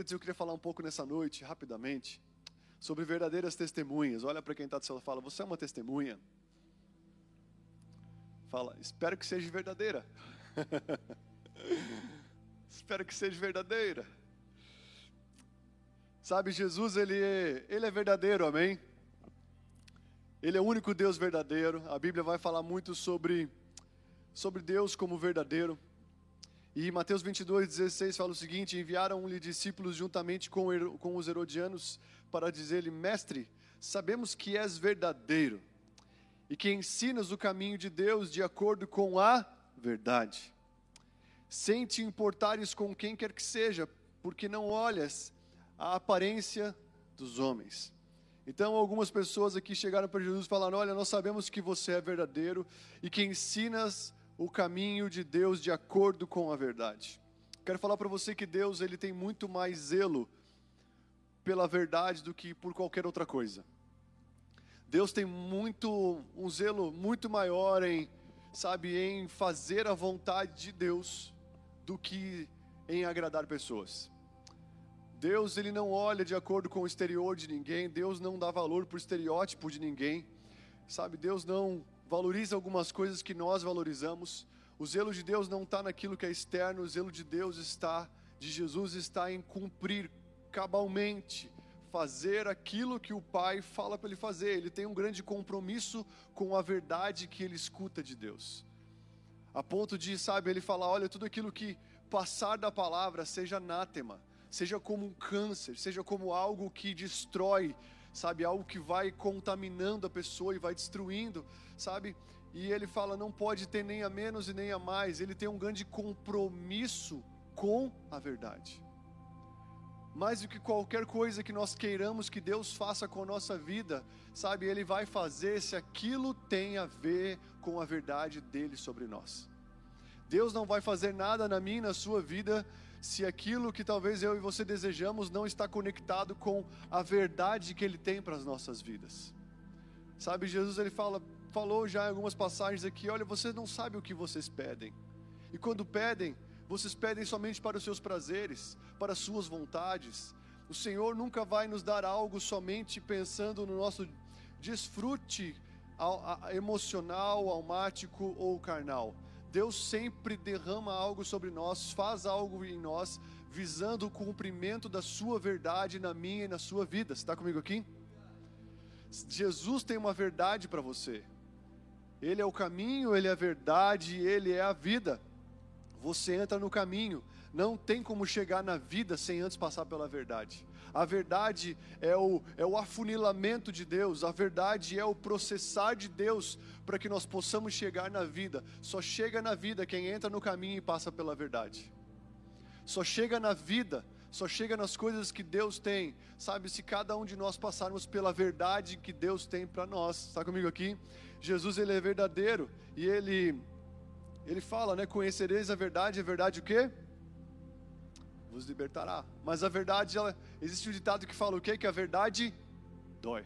Queridos, eu queria falar um pouco nessa noite, rapidamente, sobre verdadeiras testemunhas. Olha para quem está do seu lado e fala: Você é uma testemunha? Fala, espero que seja verdadeira. espero que seja verdadeira. Sabe, Jesus, ele é, ele é verdadeiro, amém? Ele é o único Deus verdadeiro. A Bíblia vai falar muito sobre, sobre Deus como verdadeiro. E Mateus 22, 16 fala o seguinte: Enviaram-lhe discípulos juntamente com, com os herodianos para dizer-lhe: Mestre, sabemos que és verdadeiro e que ensinas o caminho de Deus de acordo com a verdade, sem te importares com quem quer que seja, porque não olhas a aparência dos homens. Então, algumas pessoas aqui chegaram para Jesus e falaram: Olha, nós sabemos que você é verdadeiro e que ensinas o caminho de Deus de acordo com a verdade. Quero falar para você que Deus ele tem muito mais zelo pela verdade do que por qualquer outra coisa. Deus tem muito um zelo muito maior em, sabe, em fazer a vontade de Deus do que em agradar pessoas. Deus ele não olha de acordo com o exterior de ninguém, Deus não dá valor para o estereótipo de ninguém. Sabe, Deus não valoriza algumas coisas que nós valorizamos. O zelo de Deus não está naquilo que é externo, o zelo de Deus está, de Jesus está em cumprir cabalmente fazer aquilo que o Pai fala para ele fazer. Ele tem um grande compromisso com a verdade que ele escuta de Deus. A ponto de, sabe, ele falar: olha, tudo aquilo que passar da palavra seja anátema, seja como um câncer, seja como algo que destrói, sabe, algo que vai contaminando a pessoa e vai destruindo, sabe? E ele fala: não pode ter nem a menos e nem a mais. Ele tem um grande compromisso com a verdade mais do que qualquer coisa que nós queiramos que Deus faça com a nossa vida, sabe, Ele vai fazer se aquilo tem a ver com a verdade dele sobre nós. Deus não vai fazer nada na minha e na sua vida se aquilo que talvez eu e você desejamos não está conectado com a verdade que Ele tem para as nossas vidas. Sabe, Jesus ele fala, falou já em algumas passagens aqui, olha, vocês não sabem o que vocês pedem. E quando pedem, vocês pedem somente para os seus prazeres, para as suas vontades. O Senhor nunca vai nos dar algo somente pensando no nosso desfrute emocional, almático ou carnal. Deus sempre derrama algo sobre nós, faz algo em nós, visando o cumprimento da sua verdade na minha e na sua vida. Você está comigo aqui? Jesus tem uma verdade para você. Ele é o caminho, ele é a verdade, ele é a vida. Você entra no caminho, não tem como chegar na vida sem antes passar pela verdade. A verdade é o, é o afunilamento de Deus, a verdade é o processar de Deus para que nós possamos chegar na vida. Só chega na vida quem entra no caminho e passa pela verdade. Só chega na vida, só chega nas coisas que Deus tem, sabe? Se cada um de nós passarmos pela verdade que Deus tem para nós. Está comigo aqui? Jesus ele é verdadeiro e ele ele fala, né? Conhecereis a verdade, a verdade o quê? Vos libertará. Mas a verdade, ela, existe um ditado que fala o quê? Que a verdade dói.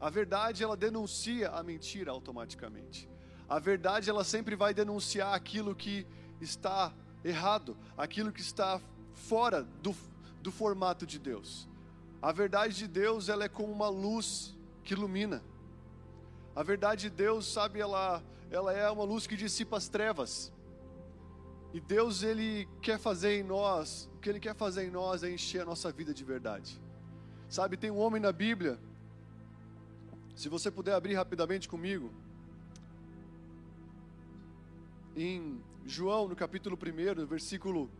A verdade, ela denuncia a mentira automaticamente. A verdade, ela sempre vai denunciar aquilo que está errado, aquilo que está fora do, do formato de Deus. A verdade de Deus, ela é como uma luz que ilumina. A verdade de Deus, sabe, ela ela é uma luz que dissipa as trevas. E Deus, Ele quer fazer em nós, o que Ele quer fazer em nós é encher a nossa vida de verdade. Sabe, tem um homem na Bíblia, se você puder abrir rapidamente comigo, em João, no capítulo 1, no versículo,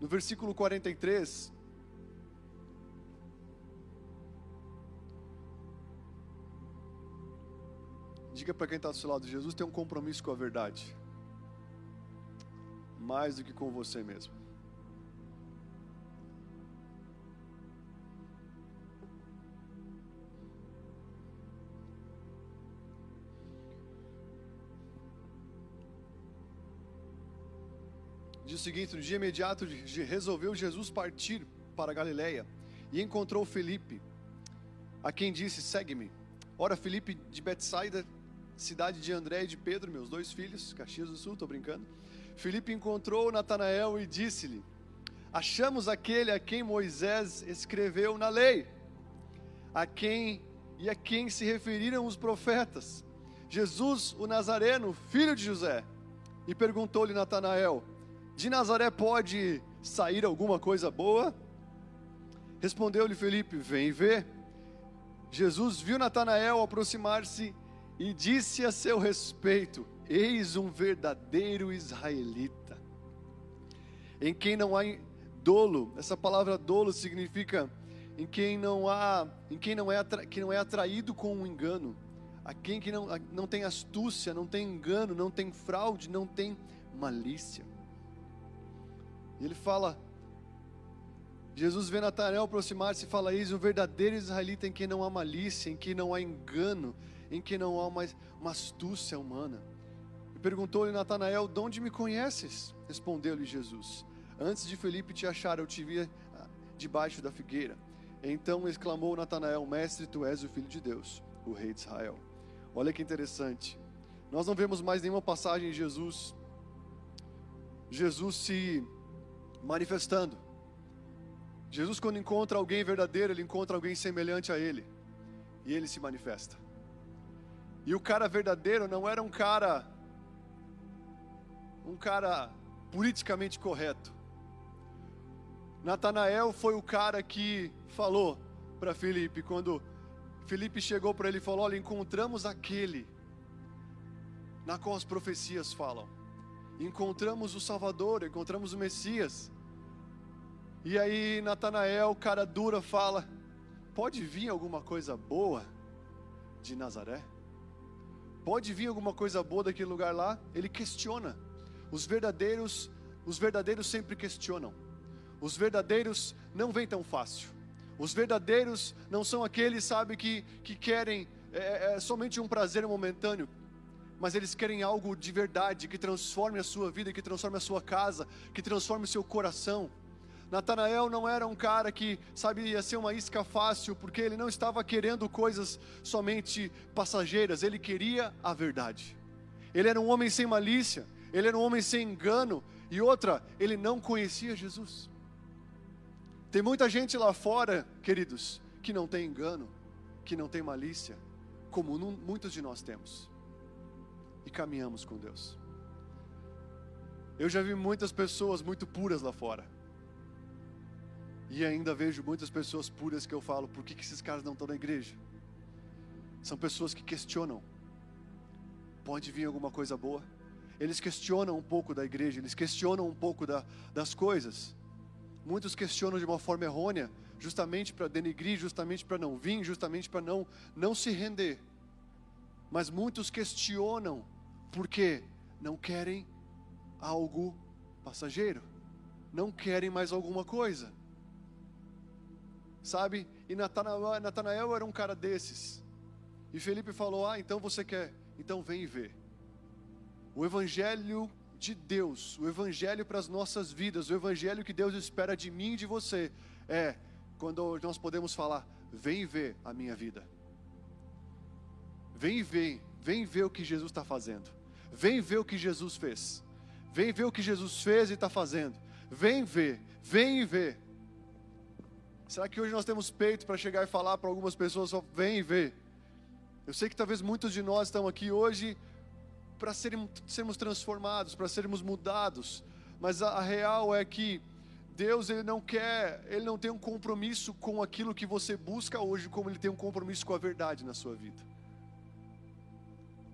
no versículo 43, Diga para quem está do seu lado: Jesus tem um compromisso com a verdade, mais do que com você mesmo. Diz o seguinte: no dia imediato resolveu Jesus partir para Galiléia e encontrou Felipe, a quem disse: Segue-me. Ora, Felipe de Betsaida cidade de André e de Pedro, meus dois filhos, Caxias do Sul, estou brincando. Filipe encontrou Natanael e disse-lhe: achamos aquele a quem Moisés escreveu na lei, a quem e a quem se referiram os profetas, Jesus, o Nazareno, filho de José. E perguntou-lhe Natanael: De Nazaré pode sair alguma coisa boa? Respondeu-lhe Felipe: Vem ver. Jesus viu Natanael aproximar-se e disse a seu respeito: Eis um verdadeiro israelita, em quem não há dolo. Essa palavra dolo significa em quem não há, em quem não é, que não é atraído com um engano, a quem que não, não tem astúcia, não tem engano, não tem fraude, não tem malícia. E ele fala, Jesus vê Natanael aproximar-se e fala: Eis um verdadeiro israelita em quem não há malícia, em quem não há engano, em quem não há uma, uma astúcia humana. Perguntou-lhe Natanael: De onde me conheces? Respondeu-lhe Jesus: Antes de Felipe te achar, eu te vi ah, debaixo da figueira. Então exclamou Natanael: Mestre, tu és o filho de Deus, o rei de Israel. Olha que interessante. Nós não vemos mais nenhuma passagem de Jesus Jesus se manifestando. Jesus quando encontra alguém verdadeiro, ele encontra alguém semelhante a ele. E ele se manifesta. E o cara verdadeiro não era um cara um cara politicamente correto. Natanael foi o cara que falou para Felipe, quando Felipe chegou para ele e falou: Olha, encontramos aquele na qual as profecias falam. Encontramos o Salvador, encontramos o Messias. E aí Natanael, cara dura, fala: Pode vir alguma coisa boa de Nazaré? Pode vir alguma coisa boa daquele lugar lá? Ele questiona. Os verdadeiros, os verdadeiros sempre questionam. Os verdadeiros não vêm tão fácil. Os verdadeiros não são aqueles, sabe, que, que querem é, é, é, somente um prazer momentâneo, mas eles querem algo de verdade, que transforme a sua vida, que transforme a sua casa, que transforme o seu coração. Natanael não era um cara que, sabe, ia ser uma isca fácil, porque ele não estava querendo coisas somente passageiras, ele queria a verdade. Ele era um homem sem malícia, ele era um homem sem engano, e outra, ele não conhecia Jesus. Tem muita gente lá fora, queridos, que não tem engano, que não tem malícia, como muitos de nós temos, e caminhamos com Deus. Eu já vi muitas pessoas muito puras lá fora, e ainda vejo muitas pessoas puras que eu falo: por que, que esses caras não estão na igreja? São pessoas que questionam: pode vir alguma coisa boa? Eles questionam um pouco da igreja, eles questionam um pouco da, das coisas. Muitos questionam de uma forma errônea, justamente para denigrir, justamente para não vir, justamente para não, não se render. Mas muitos questionam porque não querem algo passageiro, não querem mais alguma coisa. Sabe? E Natanael, Natanael era um cara desses. E Felipe falou: Ah, então você quer? Então vem e vê. O evangelho de Deus, o evangelho para as nossas vidas, o evangelho que Deus espera de mim e de você, é quando nós podemos falar: vem ver a minha vida. Vem ver, vem ver o que Jesus está fazendo. Vem ver o que Jesus fez. Vem ver o que Jesus fez e está fazendo. Vem ver, vem ver. Será que hoje nós temos peito para chegar e falar para algumas pessoas só vem ver? Eu sei que talvez muitos de nós estão aqui hoje para sermos, sermos transformados, para sermos mudados. Mas a, a, real é que Deus ele não quer, ele não tem um compromisso com aquilo que você busca hoje, como ele tem um compromisso com a verdade na sua vida.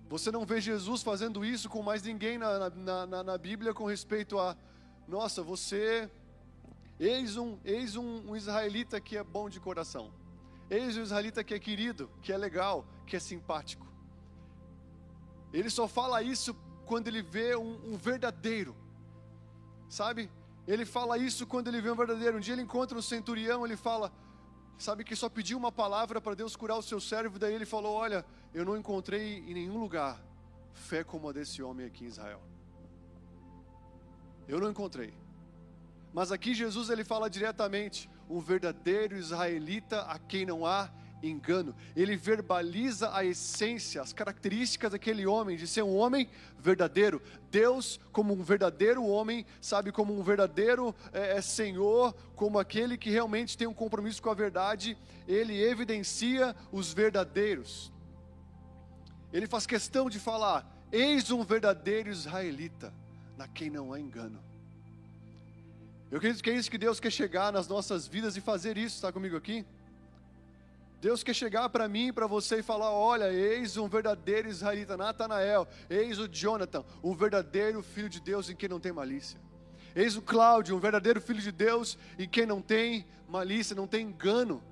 Você não vê Jesus fazendo isso com mais ninguém na, na, na, na Bíblia com respeito a, nossa, você, eis um, eis um, um israelita que é bom de coração, eis um israelita que é querido, que é legal, que é simpático. Ele só fala isso quando ele vê um, um verdadeiro, sabe? Ele fala isso quando ele vê um verdadeiro. Um dia ele encontra um centurião, ele fala, sabe que só pediu uma palavra para Deus curar o seu servo, daí ele falou: Olha, eu não encontrei em nenhum lugar fé como a desse homem aqui em Israel. Eu não encontrei. Mas aqui Jesus ele fala diretamente: um verdadeiro israelita a quem não há engano. Ele verbaliza a essência, as características daquele homem, de ser um homem verdadeiro. Deus, como um verdadeiro homem, sabe, como um verdadeiro é, Senhor, como aquele que realmente tem um compromisso com a verdade, ele evidencia os verdadeiros. Ele faz questão de falar: Eis um verdadeiro israelita, na quem não há engano. Eu acredito que é isso que Deus quer chegar nas nossas vidas e fazer isso, está comigo aqui? Deus quer chegar para mim e para você e falar: olha, eis um verdadeiro israelita, Natanael, eis o Jonathan, um verdadeiro filho de Deus em quem não tem malícia. Eis o Cláudio, um verdadeiro filho de Deus em quem não tem malícia, não tem engano.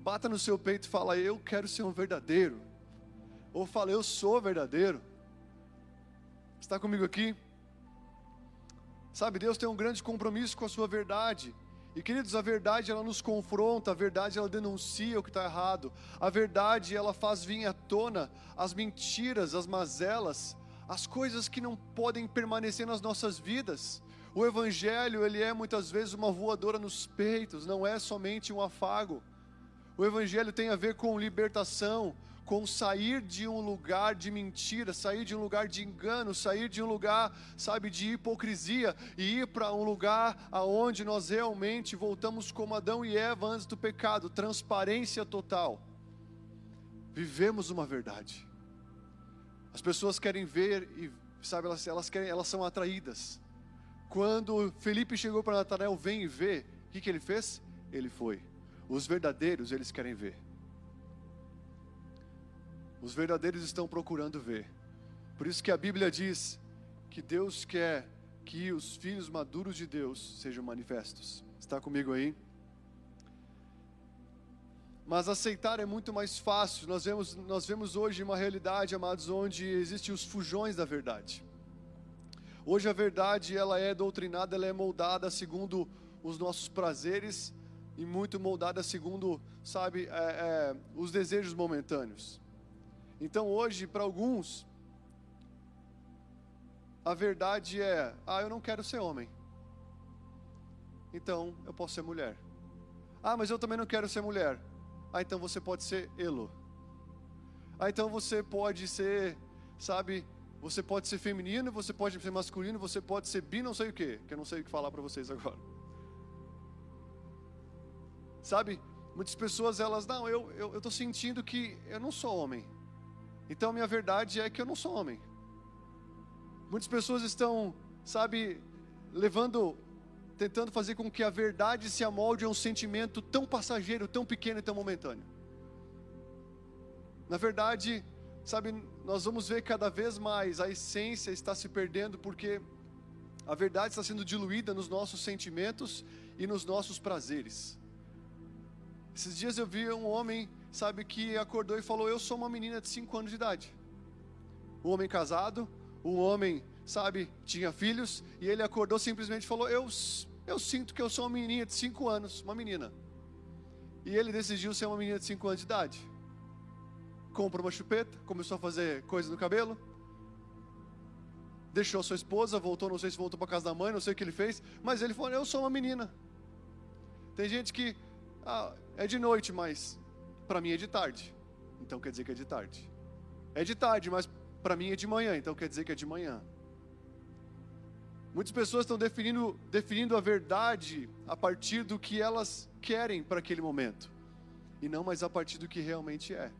Bata no seu peito e fala: Eu quero ser um verdadeiro. Ou fala: Eu sou verdadeiro. Está comigo aqui? Sabe, Deus tem um grande compromisso com a sua verdade. E queridos, a verdade ela nos confronta, a verdade ela denuncia o que está errado, a verdade ela faz vir à tona as mentiras, as mazelas, as coisas que não podem permanecer nas nossas vidas. O Evangelho ele é muitas vezes uma voadora nos peitos, não é somente um afago. O Evangelho tem a ver com libertação, com sair de um lugar de mentira, sair de um lugar de engano, sair de um lugar, sabe, de hipocrisia e ir para um lugar aonde nós realmente voltamos como Adão e Eva antes do pecado, transparência total. Vivemos uma verdade. As pessoas querem ver e sabe, elas, elas querem, elas são atraídas. Quando Felipe chegou para Natanael, vem e vê, o que, que ele fez? Ele foi. Os verdadeiros, eles querem ver. Os verdadeiros estão procurando ver. Por isso que a Bíblia diz que Deus quer que os filhos maduros de Deus sejam manifestos. Está comigo aí? Mas aceitar é muito mais fácil. Nós vemos, nós vemos hoje uma realidade, amados, onde existem os fujões da verdade. Hoje a verdade ela é doutrinada, ela é moldada segundo os nossos prazeres e muito moldada segundo, sabe, é, é, os desejos momentâneos. Então hoje, para alguns, a verdade é: ah, eu não quero ser homem. Então eu posso ser mulher. Ah, mas eu também não quero ser mulher. Ah, então você pode ser Elo. Ah, então você pode ser, sabe, você pode ser feminino, você pode ser masculino, você pode ser bi, não sei o que, que eu não sei o que falar para vocês agora. Sabe, muitas pessoas elas, não, eu eu estou sentindo que eu não sou homem. Então minha verdade é que eu não sou homem. Muitas pessoas estão, sabe, levando, tentando fazer com que a verdade se amolde a um sentimento tão passageiro, tão pequeno e tão momentâneo. Na verdade, sabe, nós vamos ver cada vez mais a essência está se perdendo porque a verdade está sendo diluída nos nossos sentimentos e nos nossos prazeres. Esses dias eu vi um homem sabe, que acordou e falou: Eu sou uma menina de 5 anos de idade. Um homem casado, um homem, sabe, tinha filhos, e ele acordou simplesmente falou: Eu, eu sinto que eu sou uma menina de 5 anos, uma menina. E ele decidiu ser uma menina de 5 anos de idade. Comprou uma chupeta, começou a fazer coisa no cabelo, deixou sua esposa, voltou, não sei se voltou para casa da mãe, não sei o que ele fez, mas ele falou: Eu sou uma menina. Tem gente que ah, é de noite, mas para mim é de tarde. Então quer dizer que é de tarde. É de tarde, mas para mim é de manhã, então quer dizer que é de manhã. Muitas pessoas estão definindo, definindo a verdade a partir do que elas querem para aquele momento, e não mais a partir do que realmente é.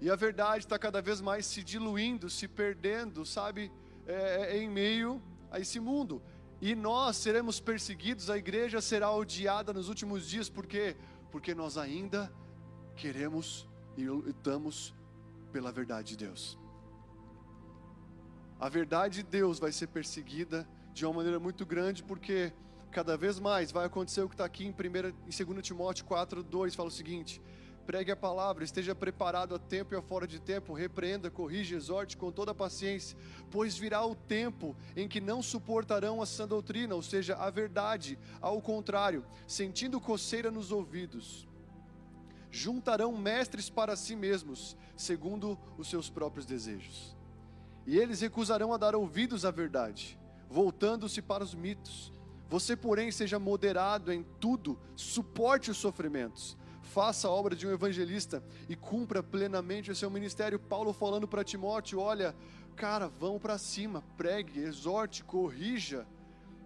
E a verdade está cada vez mais se diluindo, se perdendo, sabe, é, é, em meio a esse mundo. E nós seremos perseguidos, a igreja será odiada nos últimos dias, por quê? Porque nós ainda queremos e lutamos pela verdade de Deus. A verdade de Deus vai ser perseguida de uma maneira muito grande, porque cada vez mais vai acontecer o que está aqui em, 1, em 2 Timóteo 4, 2, fala o seguinte: pregue a palavra, esteja preparado a tempo e a fora de tempo, repreenda, corrija, exorte com toda a paciência, pois virá o tempo em que não suportarão a sã doutrina, ou seja, a verdade, ao contrário, sentindo coceira nos ouvidos juntarão mestres para si mesmos, segundo os seus próprios desejos. E eles recusarão a dar ouvidos à verdade, voltando-se para os mitos. Você, porém, seja moderado em tudo, suporte os sofrimentos, faça a obra de um evangelista e cumpra plenamente o seu ministério. Paulo falando para Timóteo: olha, cara, vão para cima, pregue, exorte, corrija.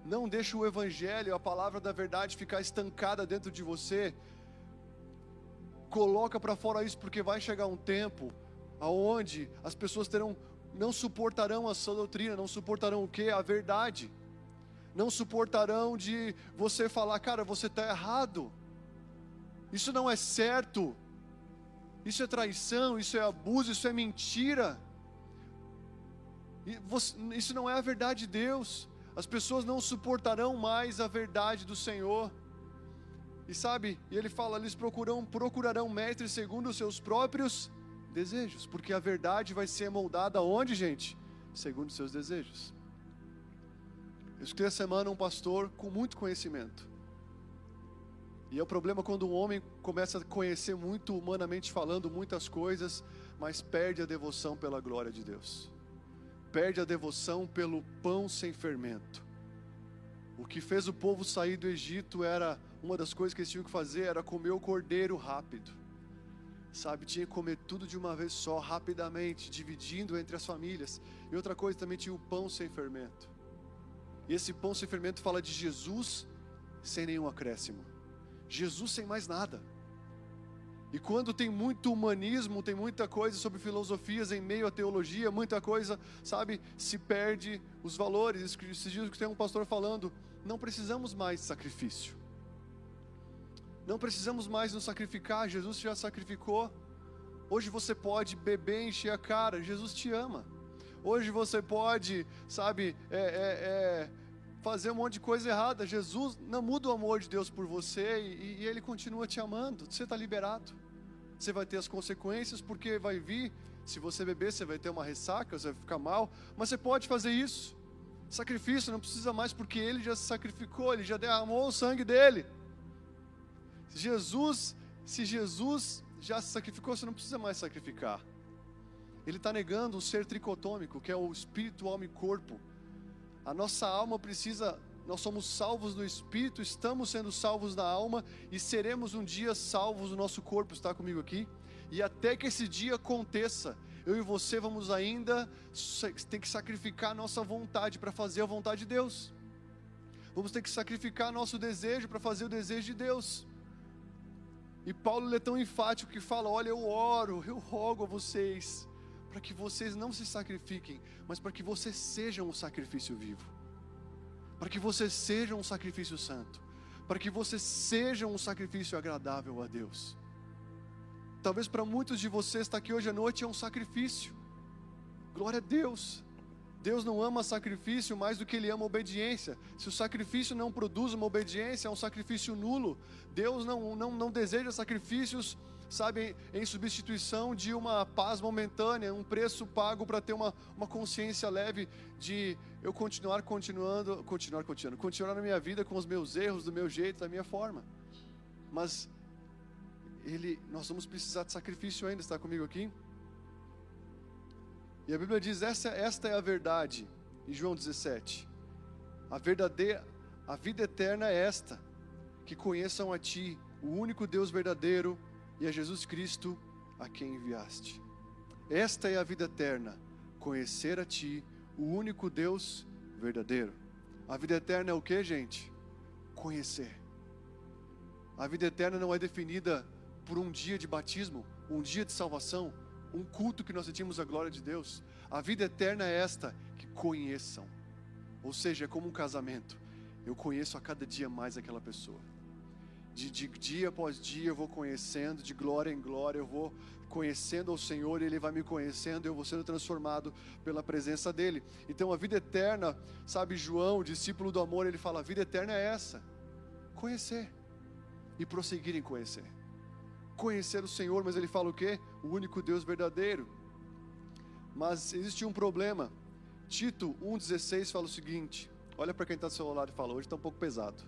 Não deixe o evangelho, a palavra da verdade ficar estancada dentro de você. Coloca para fora isso, porque vai chegar um tempo aonde as pessoas terão não suportarão a sua doutrina, não suportarão o que? A verdade. Não suportarão de você falar, cara, você está errado. Isso não é certo. Isso é traição, isso é abuso, isso é mentira. Isso não é a verdade de Deus. As pessoas não suportarão mais a verdade do Senhor. E sabe, e ele fala, eles procurarão, procurarão mestres segundo os seus próprios desejos, porque a verdade vai ser moldada onde, gente? Segundo os seus desejos. Eu escutei essa semana um pastor com muito conhecimento. E é o problema quando um homem começa a conhecer muito humanamente falando muitas coisas, mas perde a devoção pela glória de Deus. Perde a devoção pelo pão sem fermento. O que fez o povo sair do Egito era uma das coisas que eles tinham que fazer era comer o cordeiro rápido sabe? Tinha que comer tudo de uma vez só, rapidamente, dividindo entre as famílias. E outra coisa também tinha o pão sem fermento. E esse pão sem fermento fala de Jesus sem nenhum acréscimo. Jesus sem mais nada. E quando tem muito humanismo, tem muita coisa sobre filosofias em meio à teologia, muita coisa, sabe, se perde os valores. Esses dias que tem um pastor falando, não precisamos mais de sacrifício. Não precisamos mais nos sacrificar, Jesus já sacrificou. Hoje você pode beber, encher a cara, Jesus te ama. Hoje você pode, sabe, é, é, é, fazer um monte de coisa errada. Jesus não muda o amor de Deus por você e, e Ele continua te amando. Você está liberado. Você vai ter as consequências porque vai vir. Se você beber, você vai ter uma ressaca, você vai ficar mal. Mas você pode fazer isso. Sacrifício não precisa mais porque Ele já se sacrificou, Ele já derramou o sangue dele. Jesus, se Jesus já se sacrificou, você não precisa mais sacrificar. Ele está negando o ser tricotômico, que é o espírito, alma e corpo. A nossa alma precisa, nós somos salvos no espírito, estamos sendo salvos na alma e seremos um dia salvos no nosso corpo. Está comigo aqui? E até que esse dia aconteça, eu e você vamos ainda ter que sacrificar nossa vontade para fazer a vontade de Deus. Vamos ter que sacrificar nosso desejo para fazer o desejo de Deus. E Paulo é tão enfático que fala: Olha, eu oro, eu rogo a vocês, para que vocês não se sacrifiquem, mas para que vocês sejam um sacrifício vivo, para que vocês sejam um sacrifício santo, para que vocês sejam um sacrifício agradável a Deus. Talvez para muitos de vocês estar aqui hoje à noite é um sacrifício, glória a Deus. Deus não ama sacrifício mais do que Ele ama obediência. Se o sacrifício não produz uma obediência, é um sacrifício nulo. Deus não, não, não deseja sacrifícios, sabe, em substituição de uma paz momentânea, um preço pago para ter uma, uma consciência leve de eu continuar continuando, continuar continuando, continuar na minha vida com os meus erros, do meu jeito, da minha forma. Mas ele, nós vamos precisar de sacrifício ainda, está comigo aqui? E a Bíblia diz: essa, esta é a verdade, em João 17. A verdadeira, a vida eterna é esta: que conheçam a Ti, o único Deus verdadeiro, e a Jesus Cristo, a quem enviaste. Esta é a vida eterna, conhecer a Ti, o único Deus verdadeiro. A vida eterna é o que, gente? Conhecer. A vida eterna não é definida por um dia de batismo, um dia de salvação, um culto que nós sentimos a glória de Deus. A vida eterna é esta, que conheçam. Ou seja, é como um casamento. Eu conheço a cada dia mais aquela pessoa. De, de dia após dia eu vou conhecendo, de glória em glória eu vou conhecendo ao Senhor, Ele vai me conhecendo, eu vou sendo transformado pela presença dEle. Então a vida eterna, sabe, João, discípulo do amor, ele fala: a vida eterna é essa, conhecer e prosseguir em conhecer conhecer o Senhor, mas ele fala o quê? O único Deus verdadeiro. Mas existe um problema. Tito 1,16 fala o seguinte: olha para quem está do seu lado e fala, hoje está um pouco pesado.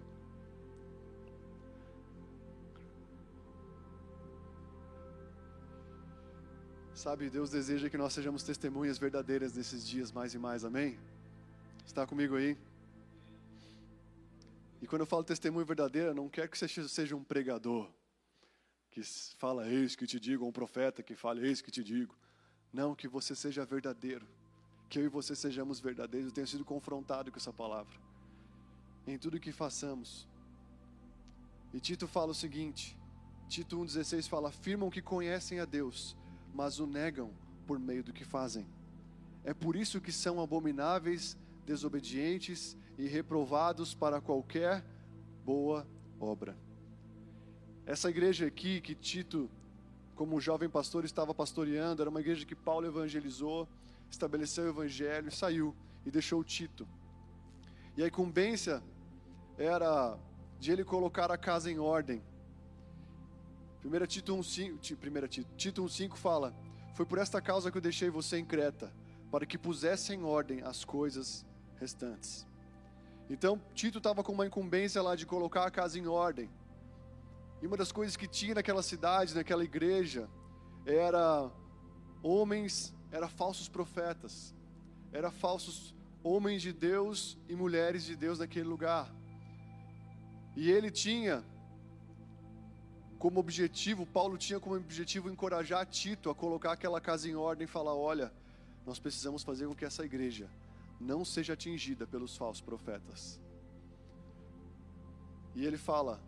Sabe, Deus deseja que nós sejamos testemunhas verdadeiras nesses dias mais e mais, amém? Está comigo aí? E quando eu falo testemunho verdadeiro, não quero que você seja um pregador que fala eis que te digo, ou um profeta que fala eis que te digo. Não, que você seja verdadeiro. Que eu e você sejamos verdadeiros. Eu tenho sido confrontado com essa palavra. Em tudo que façamos. E Tito fala o seguinte: Tito 1,16 fala: afirmam que conhecem a Deus, mas o negam por meio do que fazem. É por isso que são abomináveis, desobedientes e reprovados para qualquer boa obra. Essa igreja aqui que Tito, como jovem pastor, estava pastoreando, era uma igreja que Paulo evangelizou, estabeleceu o evangelho e saiu e deixou Tito. E a incumbência era de ele colocar a casa em ordem. 1 Tito 1,5 Tito, Tito 1, fala: Foi por esta causa que eu deixei você em Creta, para que pusesse em ordem as coisas restantes. Então, Tito estava com uma incumbência lá de colocar a casa em ordem. E uma das coisas que tinha naquela cidade, naquela igreja, era homens, era falsos profetas, era falsos homens de Deus e mulheres de Deus naquele lugar. E ele tinha como objetivo, Paulo tinha como objetivo encorajar Tito a colocar aquela casa em ordem e falar: olha, nós precisamos fazer com que essa igreja não seja atingida pelos falsos profetas. E ele fala,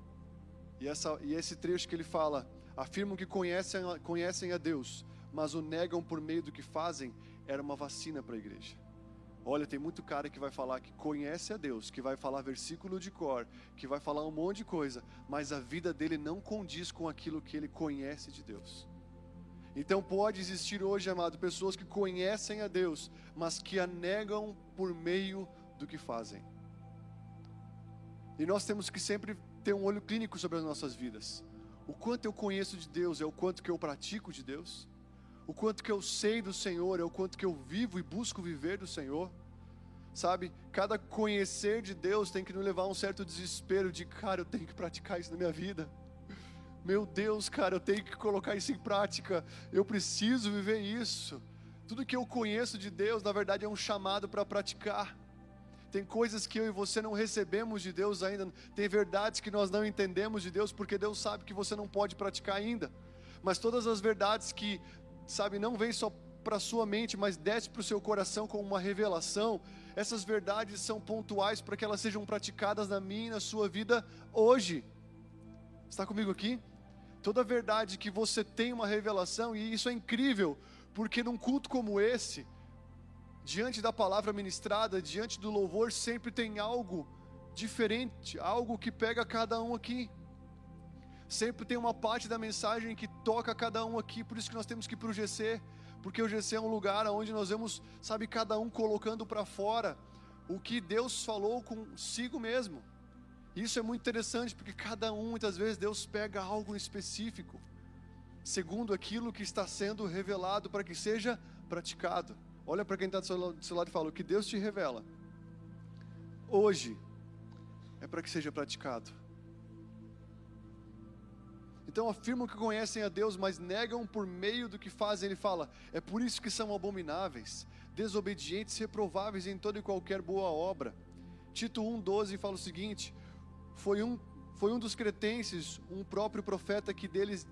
e, essa, e esse trecho que ele fala, afirmam que conhecem, conhecem a Deus, mas o negam por meio do que fazem, era uma vacina para a igreja. Olha, tem muito cara que vai falar que conhece a Deus, que vai falar versículo de cor, que vai falar um monte de coisa, mas a vida dele não condiz com aquilo que ele conhece de Deus. Então pode existir hoje, amado, pessoas que conhecem a Deus, mas que a negam por meio do que fazem. E nós temos que sempre ter um olho clínico sobre as nossas vidas. O quanto eu conheço de Deus é o quanto que eu pratico de Deus o quanto que eu sei do Senhor, é o quanto que eu vivo e busco viver do Senhor. Sabe, cada conhecer de Deus tem que nos levar a um certo desespero de, cara, eu tenho que praticar isso na minha vida. Meu Deus, cara, eu tenho que colocar isso em prática. Eu preciso viver isso. Tudo que eu conheço de Deus, na verdade, é um chamado para praticar. Tem coisas que eu e você não recebemos de Deus ainda. Tem verdades que nós não entendemos de Deus, porque Deus sabe que você não pode praticar ainda. Mas todas as verdades que sabe, não vem só para sua mente, mas desce para o seu coração como uma revelação. Essas verdades são pontuais para que elas sejam praticadas na minha e na sua vida hoje. Está comigo aqui? Toda verdade que você tem uma revelação, e isso é incrível, porque num culto como esse, diante da palavra ministrada, diante do louvor, sempre tem algo diferente, algo que pega cada um aqui. Sempre tem uma parte da mensagem que toca cada um aqui, por isso que nós temos que ir para o GC, porque o GC é um lugar onde nós vemos, sabe, cada um colocando para fora o que Deus falou consigo mesmo. Isso é muito interessante, porque cada um, muitas vezes, Deus pega algo específico, segundo aquilo que está sendo revelado para que seja praticado. Olha para quem está do seu lado e fala: o que Deus te revela hoje é para que seja praticado. Então afirmam que conhecem a Deus, mas negam por meio do que fazem. Ele fala: é por isso que são abomináveis, desobedientes, reprováveis em toda e qualquer boa obra. Tito 1,12 fala o seguinte: foi um, foi um dos cretenses, um próprio profeta que deles,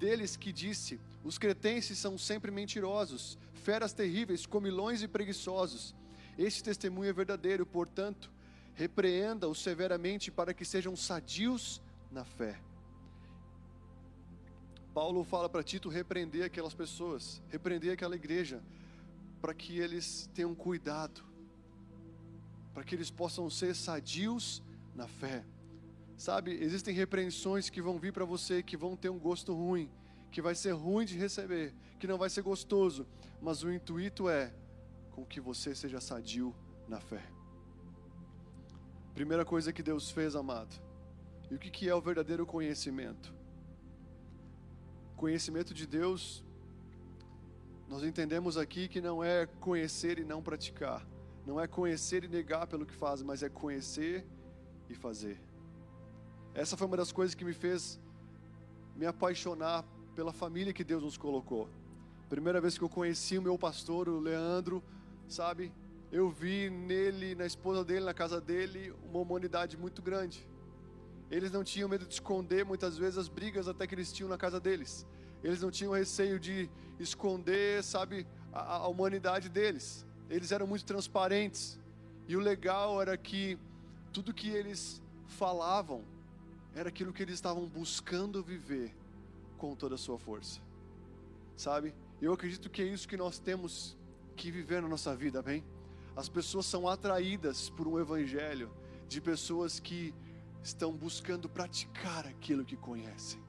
deles que disse: os cretenses são sempre mentirosos, feras terríveis, comilões e preguiçosos. Este testemunho é verdadeiro, portanto, repreenda-os severamente para que sejam sadios na fé. Paulo fala para Tito repreender aquelas pessoas, repreender aquela igreja, para que eles tenham cuidado, para que eles possam ser sadios na fé. Sabe, existem repreensões que vão vir para você que vão ter um gosto ruim, que vai ser ruim de receber, que não vai ser gostoso, mas o intuito é com que você seja sadio na fé. Primeira coisa que Deus fez, amado. E o que é o verdadeiro conhecimento? conhecimento de Deus, nós entendemos aqui que não é conhecer e não praticar, não é conhecer e negar pelo que faz, mas é conhecer e fazer. Essa foi uma das coisas que me fez me apaixonar pela família que Deus nos colocou. Primeira vez que eu conheci o meu pastor, o Leandro, sabe? eu vi nele, na esposa dele, na casa dele, uma humanidade muito grande. Eles não tinham medo de esconder muitas vezes as brigas até que eles tinham na casa deles. Eles não tinham receio de esconder, sabe, a, a humanidade deles. Eles eram muito transparentes. E o legal era que tudo que eles falavam era aquilo que eles estavam buscando viver com toda a sua força. Sabe? Eu acredito que é isso que nós temos que viver na nossa vida, amém? As pessoas são atraídas por um evangelho de pessoas que estão buscando praticar aquilo que conhecem,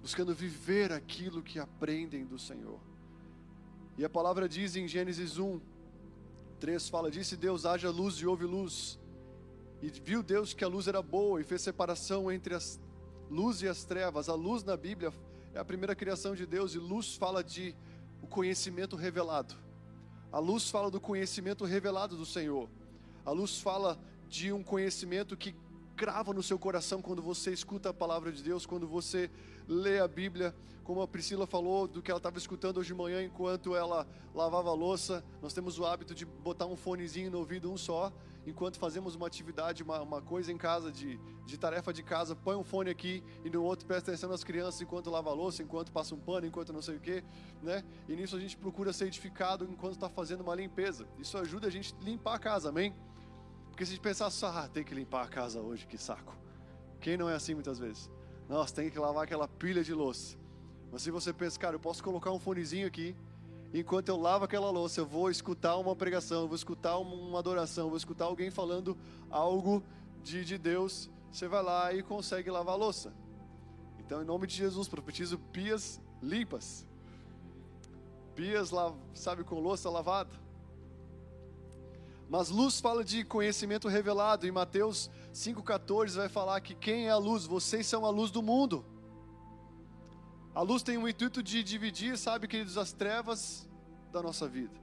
buscando viver aquilo que aprendem do Senhor. E a palavra diz em Gênesis 1, 3 fala: Disse Deus, haja luz e houve luz. E viu Deus que a luz era boa e fez separação entre as luz e as trevas. A luz na Bíblia é a primeira criação de Deus e luz fala de o conhecimento revelado. A luz fala do conhecimento revelado do Senhor. A luz fala de um conhecimento que crava no seu coração quando você escuta a palavra de Deus, quando você lê a Bíblia, como a Priscila falou do que ela estava escutando hoje de manhã enquanto ela lavava a louça. Nós temos o hábito de botar um fonezinho no ouvido, um só, enquanto fazemos uma atividade, uma, uma coisa em casa, de, de tarefa de casa, põe um fone aqui e no outro presta atenção nas crianças enquanto lava a louça, enquanto passa um pano, enquanto não sei o que, né? E nisso a gente procura ser edificado enquanto está fazendo uma limpeza. Isso ajuda a gente a limpar a casa, amém? Porque se a gente pensar só, ah, tem que limpar a casa hoje, que saco. Quem não é assim muitas vezes? Nossa, tem que lavar aquela pilha de louça. Mas se você pensa, cara, eu posso colocar um fonezinho aqui, enquanto eu lavo aquela louça, eu vou escutar uma pregação, eu vou escutar uma adoração, eu vou escutar alguém falando algo de, de Deus, você vai lá e consegue lavar a louça. Então, em nome de Jesus, profetizo pias limpas. Pias, sabe, com louça lavada. Mas luz fala de conhecimento revelado. Em Mateus 5,14 vai falar que quem é a luz? Vocês são a luz do mundo. A luz tem o intuito de dividir, sabe, queridos, as trevas da nossa vida.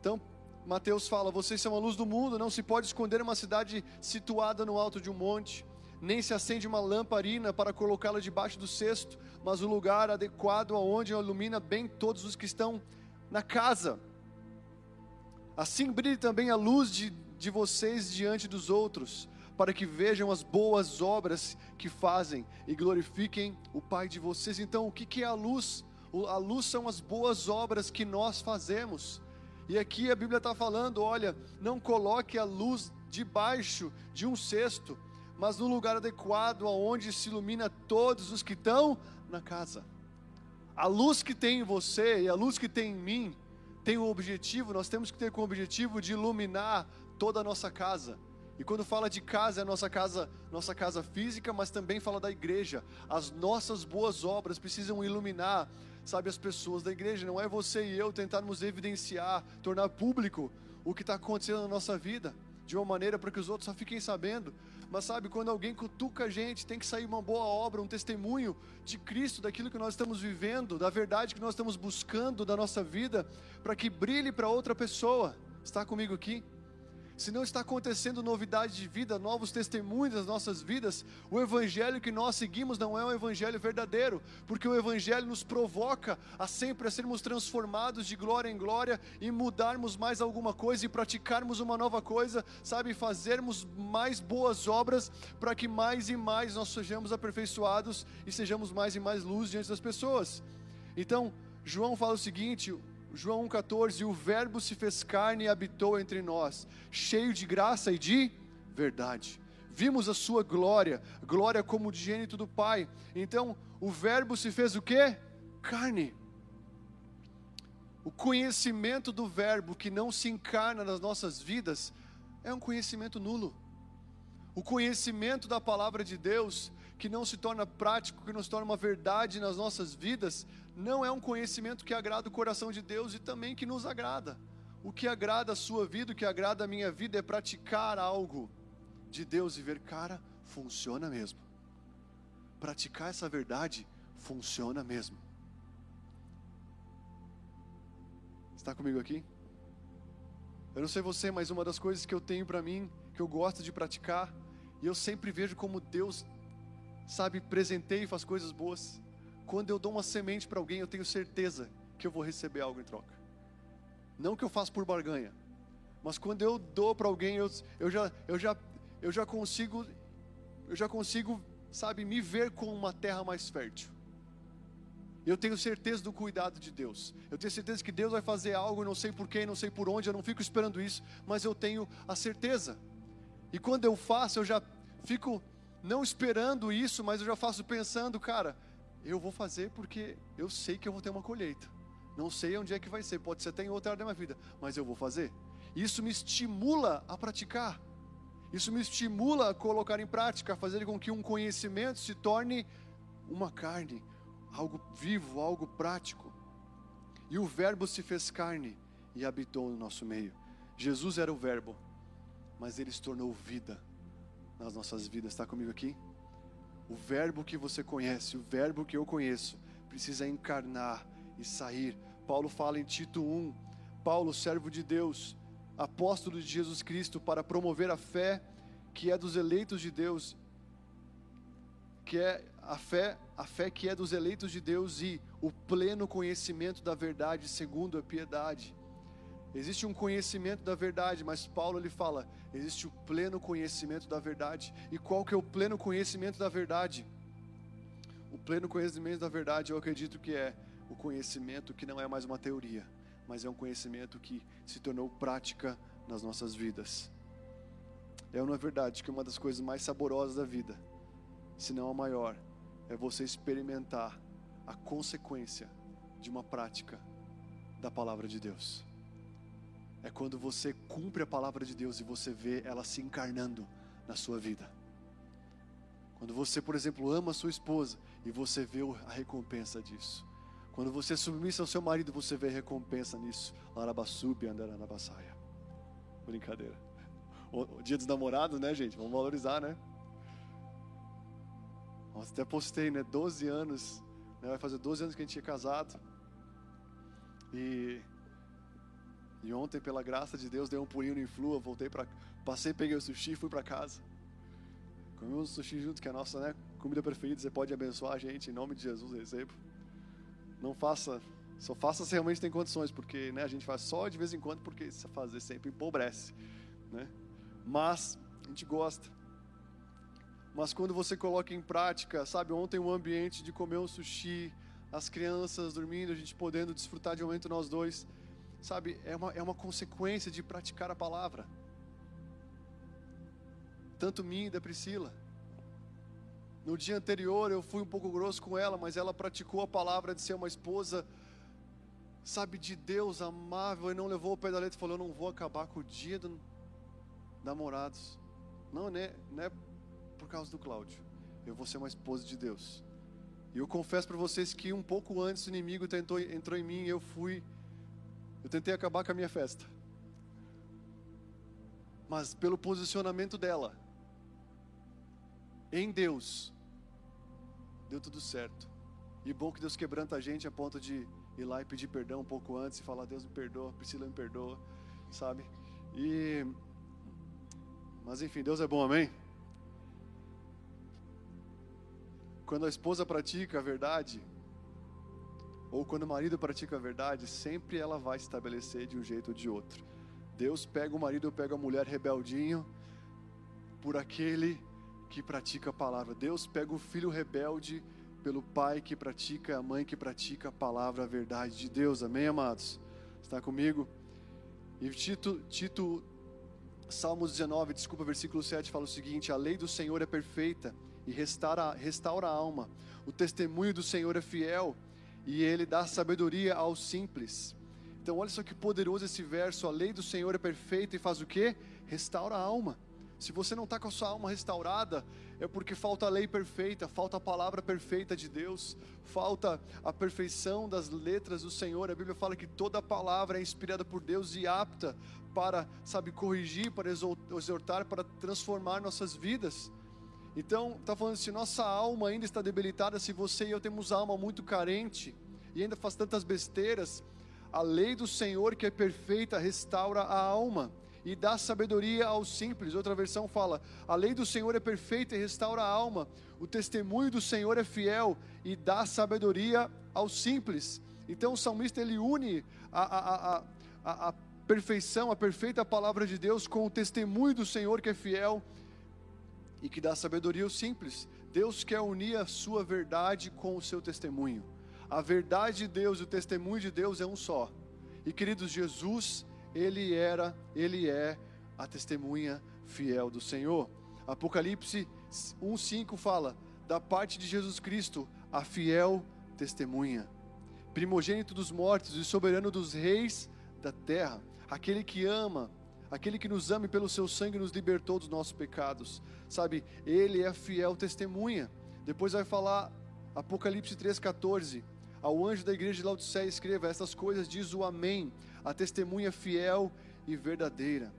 Então, Mateus fala: vocês são a luz do mundo, não se pode esconder uma cidade situada no alto de um monte, nem se acende uma lamparina para colocá-la debaixo do cesto, mas o lugar adequado aonde ilumina bem todos os que estão na casa. Assim brilhe também a luz de, de vocês diante dos outros, para que vejam as boas obras que fazem e glorifiquem o Pai de vocês. Então, o que, é a luz? A luz são as boas obras que nós fazemos. E aqui a Bíblia está falando: olha, não coloque a luz debaixo de um cesto, mas no lugar adequado, aonde se ilumina todos os que estão na casa. A luz que tem em você e a luz que tem em mim tem o um objetivo, nós temos que ter como objetivo de iluminar toda a nossa casa. E quando fala de casa, é nossa casa, nossa casa física, mas também fala da igreja. As nossas boas obras precisam iluminar, sabe, as pessoas da igreja. Não é você e eu tentarmos evidenciar, tornar público o que está acontecendo na nossa vida, de uma maneira para que os outros só fiquem sabendo. Mas sabe, quando alguém cutuca a gente, tem que sair uma boa obra, um testemunho de Cristo, daquilo que nós estamos vivendo, da verdade que nós estamos buscando da nossa vida, para que brilhe para outra pessoa. Está comigo aqui? Se não está acontecendo novidade de vida, novos testemunhos das nossas vidas, o evangelho que nós seguimos não é um evangelho verdadeiro, porque o evangelho nos provoca a sempre a sermos transformados de glória em glória e mudarmos mais alguma coisa e praticarmos uma nova coisa, sabe, fazermos mais boas obras para que mais e mais nós sejamos aperfeiçoados e sejamos mais e mais luz diante das pessoas. Então, João fala o seguinte: João 1,14: O Verbo se fez carne e habitou entre nós, cheio de graça e de verdade. Vimos a sua glória, glória como de gênito do Pai. Então, o Verbo se fez o que? Carne. O conhecimento do Verbo que não se encarna nas nossas vidas é um conhecimento nulo. O conhecimento da palavra de Deus que não se torna prático, que não se torna uma verdade nas nossas vidas, não é um conhecimento que agrada o coração de Deus e também que nos agrada. O que agrada a sua vida, o que agrada a minha vida é praticar algo de Deus e ver, cara, funciona mesmo. Praticar essa verdade funciona mesmo. Está comigo aqui? Eu não sei você, mas uma das coisas que eu tenho para mim, que eu gosto de praticar, e eu sempre vejo como Deus, sabe, presenteia e faz coisas boas quando eu dou uma semente para alguém, eu tenho certeza que eu vou receber algo em troca. Não que eu faço por barganha, mas quando eu dou para alguém, eu, eu, já, eu, já, eu já consigo, eu já consigo, sabe, me ver com uma terra mais fértil. Eu tenho certeza do cuidado de Deus. Eu tenho certeza que Deus vai fazer algo, não sei porquê, não sei por onde, eu não fico esperando isso, mas eu tenho a certeza. E quando eu faço, eu já fico não esperando isso, mas eu já faço pensando, cara, eu vou fazer porque eu sei que eu vou ter uma colheita. Não sei onde é que vai ser, pode ser até em outra área da minha vida, mas eu vou fazer. Isso me estimula a praticar. Isso me estimula a colocar em prática, a fazer com que um conhecimento se torne uma carne, algo vivo, algo prático. E o Verbo se fez carne e habitou no nosso meio. Jesus era o Verbo, mas ele se tornou vida nas nossas vidas. Está comigo aqui? O Verbo que você conhece, o Verbo que eu conheço, precisa encarnar e sair. Paulo fala em Tito 1. Paulo, servo de Deus, apóstolo de Jesus Cristo, para promover a fé que é dos eleitos de Deus, que é a fé, a fé que é dos eleitos de Deus e o pleno conhecimento da verdade segundo a piedade. Existe um conhecimento da verdade, mas Paulo ele fala, existe o pleno conhecimento da verdade. E qual que é o pleno conhecimento da verdade? O pleno conhecimento da verdade, eu acredito que é o conhecimento que não é mais uma teoria, mas é um conhecimento que se tornou prática nas nossas vidas. É uma verdade que uma das coisas mais saborosas da vida, se não a maior, é você experimentar a consequência de uma prática da palavra de Deus. É quando você cumpre a palavra de Deus e você vê ela se encarnando na sua vida. Quando você, por exemplo, ama a sua esposa e você vê a recompensa disso. Quando você é submissa ao seu marido, você vê a recompensa nisso. Larabassubi andaranabasaia. Brincadeira. O dia dos namorados, né, gente? Vamos valorizar, né? Nossa, até postei, né? 12 anos, né? vai fazer 12 anos que a gente é casado. E, e ontem, pela graça de Deus, dei um pulinho no Influa, voltei para. Passei, peguei o sushi fui para casa. Comemos sushi junto, que é a nossa né, comida preferida. Você pode abençoar a gente, em nome de Jesus, recebo. Não faça, só faça se realmente tem condições, porque né, a gente faz só de vez em quando, porque se fazer sempre empobrece. Né? Mas a gente gosta. Mas quando você coloca em prática, sabe, ontem um ambiente de comer um sushi, as crianças dormindo, a gente podendo desfrutar de um momento nós dois, sabe, é uma, é uma consequência de praticar a palavra. Tanto mim da Priscila. No dia anterior eu fui um pouco grosso com ela, mas ela praticou a palavra de ser uma esposa, sabe, de Deus, amável, e não levou o pé da letra e falou: Eu não vou acabar com o dia dos namorados. Não, né, não é por causa do Cláudio. Eu vou ser uma esposa de Deus. E eu confesso para vocês que um pouco antes o inimigo tentou, entrou em mim e eu fui. Eu tentei acabar com a minha festa. Mas pelo posicionamento dela, em Deus, deu tudo certo. E bom que Deus quebranta a gente a ponto de ir lá e pedir perdão um pouco antes e falar: Deus me perdoa, Priscila me perdoa, sabe? E. Mas enfim, Deus é bom, amém? Quando a esposa pratica a verdade, ou quando o marido pratica a verdade, sempre ela vai estabelecer de um jeito ou de outro. Deus pega o marido ou pega a mulher rebeldinho por aquele que pratica a palavra. Deus pega o filho rebelde pelo pai que pratica, a mãe que pratica a palavra, a verdade de Deus. Amém, amados? Está comigo? E Tito, Tito Salmos 19, desculpa, versículo 7 fala o seguinte: A lei do Senhor é perfeita e restaura, restaura a alma. O testemunho do Senhor é fiel e ele dá sabedoria aos simples. Então, olha só que poderoso esse verso. A lei do Senhor é perfeita e faz o que? Restaura a alma. Se você não está com a sua alma restaurada, é porque falta a lei perfeita, falta a palavra perfeita de Deus, falta a perfeição das letras do Senhor. A Bíblia fala que toda palavra é inspirada por Deus e apta para, sabe, corrigir, para exortar, para transformar nossas vidas. Então, está falando se nossa alma ainda está debilitada, se você e eu temos alma muito carente e ainda faz tantas besteiras, a lei do Senhor que é perfeita restaura a alma e dá sabedoria aos simples. Outra versão fala: a lei do Senhor é perfeita e restaura a alma. O testemunho do Senhor é fiel e dá sabedoria aos simples. Então o salmista ele une a, a, a, a, perfeição, a perfeita palavra de Deus com o testemunho do Senhor que é fiel e que dá sabedoria ao simples. Deus quer unir a sua verdade com o seu testemunho. A verdade de Deus o testemunho de Deus é um só. E queridos, Jesus, ele era, ele é a testemunha fiel do Senhor. Apocalipse 1:5 fala da parte de Jesus Cristo, a fiel testemunha, primogênito dos mortos e soberano dos reis da terra, aquele que ama, aquele que nos ama e pelo seu sangue nos libertou dos nossos pecados. Sabe, ele é a fiel testemunha. Depois vai falar Apocalipse 3:14, ao anjo da igreja de Laodiceia escreva: Estas coisas diz o Amém, a testemunha fiel e verdadeira.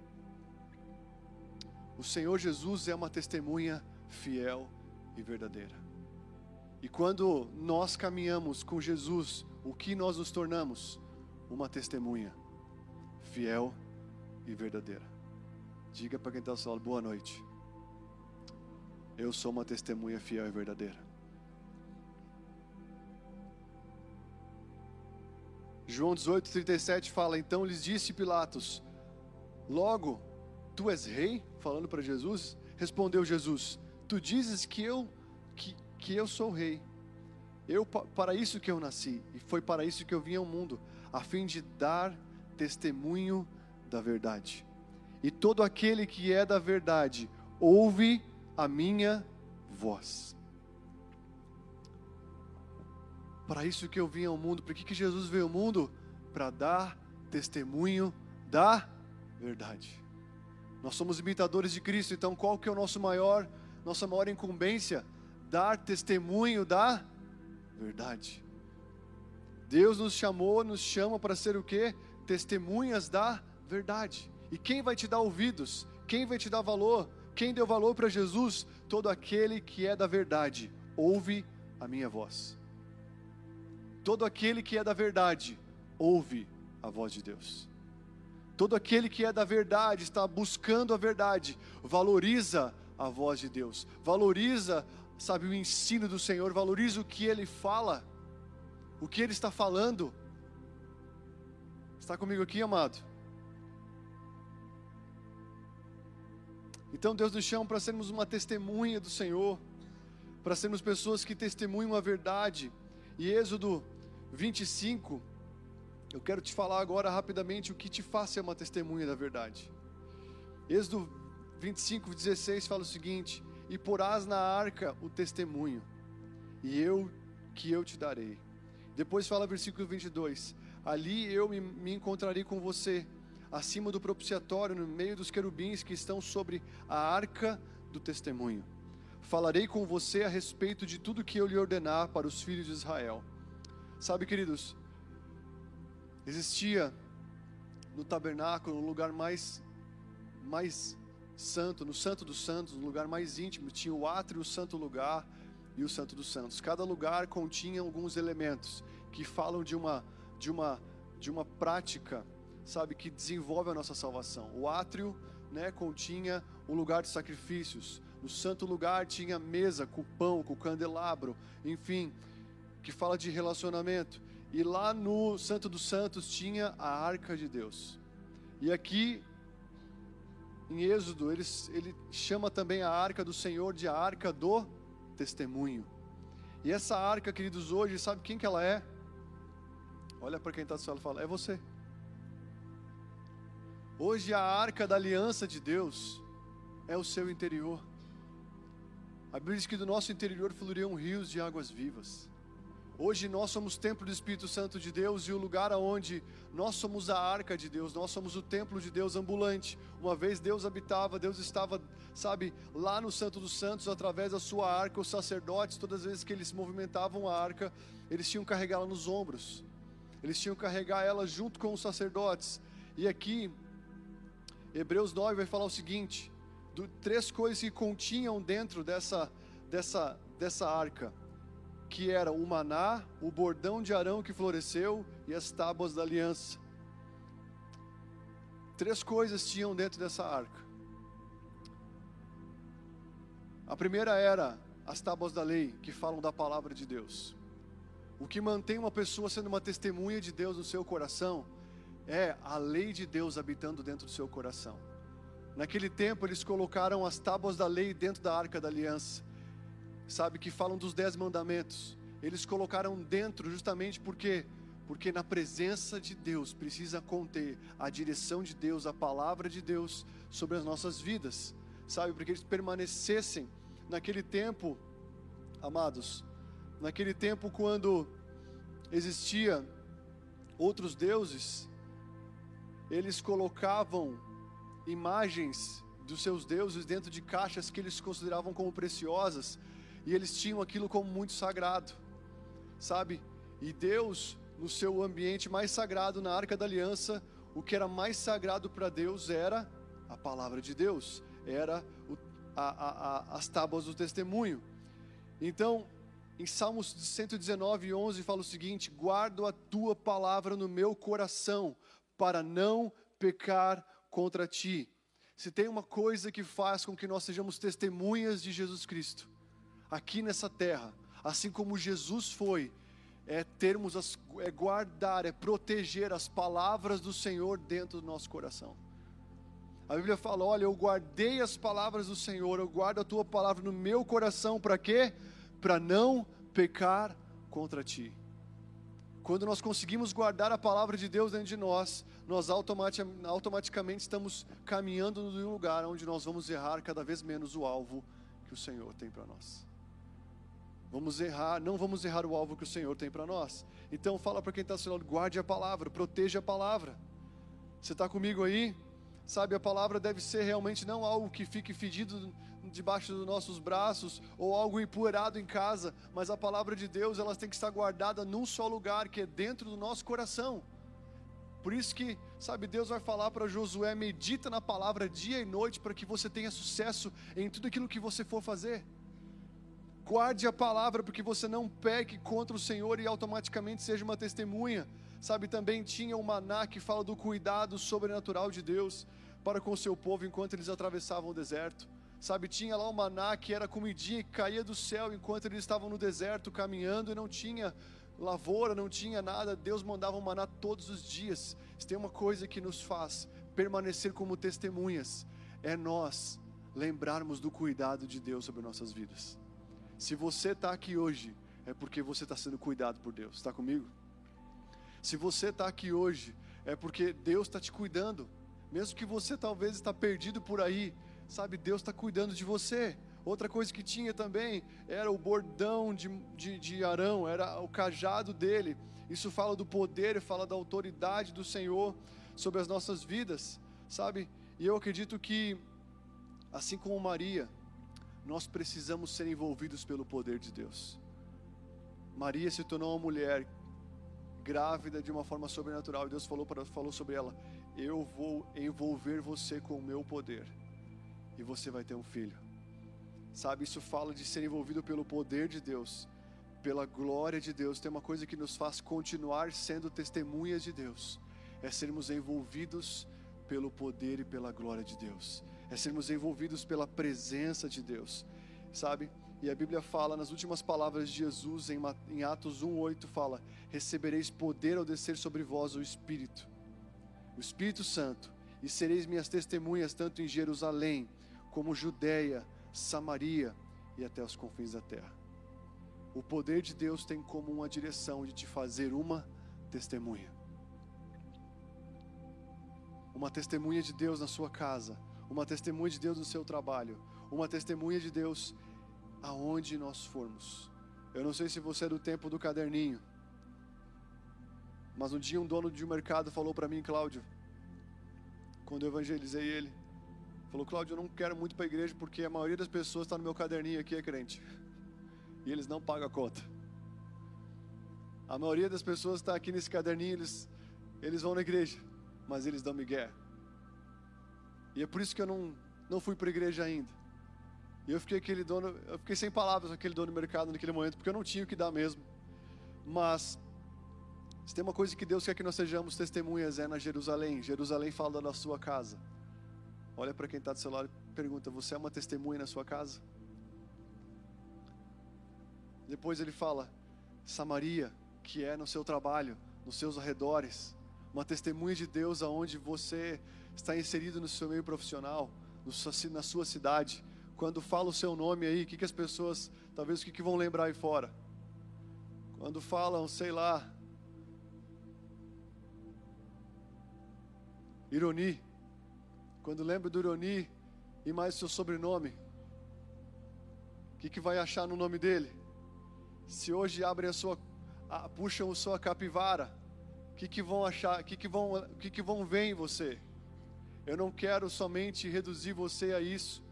O Senhor Jesus é uma testemunha fiel e verdadeira. E quando nós caminhamos com Jesus, o que nós nos tornamos? Uma testemunha fiel e verdadeira. Diga para quem está ao seu boa noite. Eu sou uma testemunha fiel e verdadeira. João 18, 37 fala: Então lhes disse Pilatos: Logo, tu és rei? Falando para Jesus. Respondeu Jesus: Tu dizes que eu, que, que eu sou rei. Eu, para isso que eu nasci, e foi para isso que eu vim ao mundo, a fim de dar testemunho da verdade. E todo aquele que é da verdade, ouve a minha voz. Para isso que eu vim ao mundo. Para que, que Jesus veio ao mundo? Para dar testemunho da verdade. Nós somos imitadores de Cristo, então qual que é o nosso maior, nossa maior incumbência? Dar testemunho da verdade. Deus nos chamou, nos chama para ser o quê? Testemunhas da verdade. E quem vai te dar ouvidos? Quem vai te dar valor? Quem deu valor para Jesus? Todo aquele que é da verdade, ouve a minha voz. Todo aquele que é da verdade ouve a voz de Deus. Todo aquele que é da verdade está buscando a verdade, valoriza a voz de Deus, valoriza, sabe, o ensino do Senhor, valoriza o que ele fala, o que ele está falando. Está comigo aqui, amado? Então Deus nos chama para sermos uma testemunha do Senhor, para sermos pessoas que testemunham a verdade e Êxodo 25, eu quero te falar agora rapidamente o que te faz ser uma testemunha da verdade. Êxodo 25, 16 fala o seguinte: E porás na arca o testemunho, e eu que eu te darei. Depois fala versículo 22: Ali eu me, me encontrarei com você, acima do propiciatório, no meio dos querubins que estão sobre a arca do testemunho falarei com você a respeito de tudo que eu lhe ordenar para os filhos de Israel. Sabe, queridos, existia no tabernáculo um lugar mais mais santo, no Santo dos Santos, um lugar mais íntimo, tinha o átrio, o santo lugar e o Santo dos Santos. Cada lugar continha alguns elementos que falam de uma de uma de uma prática, sabe, que desenvolve a nossa salvação. O átrio, né, continha um lugar de sacrifícios. No santo lugar tinha mesa com pão, com candelabro, enfim, que fala de relacionamento. E lá no Santo dos Santos tinha a arca de Deus. E aqui em Êxodo, ele, ele chama também a arca do Senhor de a arca do testemunho. E essa arca, queridos, hoje, sabe quem que ela é? Olha para quem está do céu e fala: é você. Hoje a arca da aliança de Deus é o seu interior. A Bíblia diz que do nosso interior fluiriam rios de águas vivas. Hoje nós somos templo do Espírito Santo de Deus e o lugar aonde nós somos a arca de Deus, nós somos o templo de Deus ambulante. Uma vez Deus habitava, Deus estava, sabe, lá no Santo dos Santos através da sua arca. Os sacerdotes, todas as vezes que eles movimentavam a arca, eles tinham que carregá-la nos ombros. Eles tinham que carregar ela junto com os sacerdotes. E aqui Hebreus 9 vai falar o seguinte: do, três coisas que continham dentro dessa, dessa, dessa arca, que era o maná, o bordão de Arão que floresceu e as tábuas da aliança. Três coisas tinham dentro dessa arca. A primeira era as tábuas da lei, que falam da palavra de Deus. O que mantém uma pessoa sendo uma testemunha de Deus no seu coração é a lei de Deus habitando dentro do seu coração. Naquele tempo eles colocaram as tábuas da lei dentro da arca da aliança, sabe, que falam dos dez mandamentos. Eles colocaram dentro justamente porque porque na presença de Deus precisa conter a direção de Deus, a palavra de Deus sobre as nossas vidas, sabe? Porque eles permanecessem naquele tempo, amados, naquele tempo quando existia outros deuses, eles colocavam imagens dos seus deuses dentro de caixas que eles consideravam como preciosas, e eles tinham aquilo como muito sagrado, sabe? E Deus no seu ambiente mais sagrado, na arca da aliança, o que era mais sagrado para Deus era a palavra de Deus, era o, a, a, a, as tábuas do testemunho. Então, em Salmos 119, 11 fala o seguinte: Guardo a tua palavra no meu coração, para não pecar contra ti. Se tem uma coisa que faz com que nós sejamos testemunhas de Jesus Cristo, aqui nessa terra, assim como Jesus foi, é termos as, é guardar, é proteger as palavras do Senhor dentro do nosso coração. A Bíblia fala: Olha, eu guardei as palavras do Senhor, eu guardo a tua palavra no meu coração, para quê? Para não pecar contra ti. Quando nós conseguimos guardar a palavra de Deus dentro de nós, nós automaticamente estamos caminhando num lugar onde nós vamos errar cada vez menos o alvo que o Senhor tem para nós. Vamos errar, não vamos errar o alvo que o Senhor tem para nós. Então fala para quem está seu lado, guarde a palavra, proteja a palavra. Você está comigo aí? Sabe, a palavra deve ser realmente não algo que fique fedido debaixo dos nossos braços ou algo empoeirado em casa, mas a palavra de Deus ela tem que estar guardada num só lugar, que é dentro do nosso coração. Por isso que, sabe, Deus vai falar para Josué: medita na palavra dia e noite para que você tenha sucesso em tudo aquilo que você for fazer. Guarde a palavra porque você não peque contra o Senhor e automaticamente seja uma testemunha. Sabe, também tinha o maná que fala do cuidado sobrenatural de Deus para com o seu povo enquanto eles atravessavam o deserto. Sabe, tinha lá o maná que era comidinha que caía do céu enquanto eles estavam no deserto caminhando e não tinha lavoura, não tinha nada. Deus mandava o maná todos os dias. Se tem uma coisa que nos faz permanecer como testemunhas, é nós lembrarmos do cuidado de Deus sobre nossas vidas. Se você está aqui hoje, é porque você está sendo cuidado por Deus. Está comigo? Se você está aqui hoje, é porque Deus está te cuidando. Mesmo que você talvez está perdido por aí, sabe, Deus está cuidando de você. Outra coisa que tinha também era o bordão de, de, de Arão, era o cajado dele. Isso fala do poder, fala da autoridade do Senhor sobre as nossas vidas, sabe? E eu acredito que, assim como Maria, nós precisamos ser envolvidos pelo poder de Deus. Maria se tornou uma mulher grávida de uma forma sobrenatural e Deus falou, para, falou sobre ela: Eu vou envolver você com o meu poder e você vai ter um filho. Sabe, isso fala de ser envolvido pelo poder de Deus, pela glória de Deus. Tem uma coisa que nos faz continuar sendo testemunhas de Deus: é sermos envolvidos pelo poder e pela glória de Deus é sermos envolvidos pela presença de Deus, sabe? E a Bíblia fala nas últimas palavras de Jesus em, Atos 1:8 fala: "Recebereis poder ao descer sobre vós o Espírito, o Espírito Santo, e sereis minhas testemunhas tanto em Jerusalém como Judeia, Samaria e até os confins da terra." O poder de Deus tem como uma direção de te fazer uma testemunha. Uma testemunha de Deus na sua casa, uma testemunha de Deus no seu trabalho, uma testemunha de Deus aonde nós formos. Eu não sei se você é do tempo do caderninho, mas um dia um dono de um mercado falou para mim, Cláudio, quando eu evangelizei ele, falou: Cláudio, eu não quero muito para a igreja porque a maioria das pessoas está no meu caderninho aqui é crente e eles não pagam a conta. A maioria das pessoas está aqui nesse caderninho, eles, eles vão na igreja, mas eles dão migué. E é por isso que eu não, não fui para a igreja ainda. E eu fiquei aquele dono, eu fiquei sem palavras aquele dono do mercado naquele momento, porque eu não tinha o que dar mesmo. Mas se tem uma coisa que Deus quer que nós sejamos testemunhas é na Jerusalém. Jerusalém fala da sua casa. Olha para quem está do seu lado e pergunta: Você é uma testemunha na sua casa? Depois ele fala: Samaria, que é no seu trabalho, nos seus arredores. uma testemunha de Deus aonde você está inserido no seu meio profissional, na sua cidade. Quando fala o seu nome aí, o que, que as pessoas, talvez o que, que vão lembrar aí fora? Quando falam, sei lá, Ironi, quando lembra do Ironi e mais seu sobrenome, o que, que vai achar no nome dele? Se hoje abrem a sua, a, puxam a sua capivara, o que, que vão achar? O que, que, vão, que, que vão ver em você? Eu não quero somente reduzir você a isso,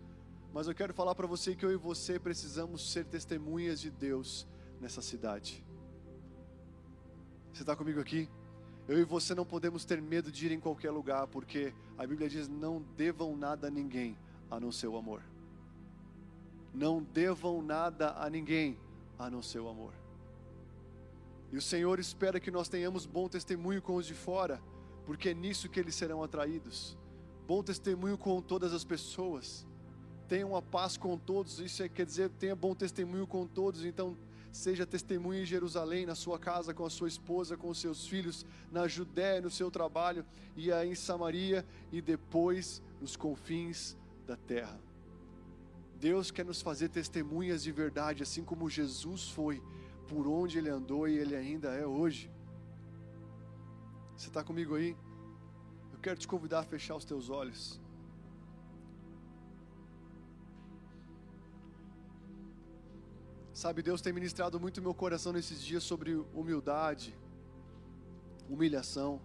mas eu quero falar para você que eu e você precisamos ser testemunhas de Deus nessa cidade. Você está comigo aqui? Eu e você não podemos ter medo de ir em qualquer lugar, porque a Bíblia diz: não devam nada a ninguém a não ser o amor. Não devam nada a ninguém a não ser o amor. E o Senhor espera que nós tenhamos bom testemunho com os de fora, porque é nisso que eles serão atraídos. Bom testemunho com todas as pessoas. Tenha uma paz com todos, isso é, quer dizer, tenha bom testemunho com todos. Então, seja testemunha em Jerusalém, na sua casa, com a sua esposa, com os seus filhos, na Judéia, no seu trabalho, e aí em Samaria, e depois nos confins da terra. Deus quer nos fazer testemunhas de verdade, assim como Jesus foi, por onde ele andou e ele ainda é hoje. Você está comigo aí? Eu quero te convidar a fechar os teus olhos. Sabe, Deus tem ministrado muito meu coração nesses dias sobre humildade, humilhação.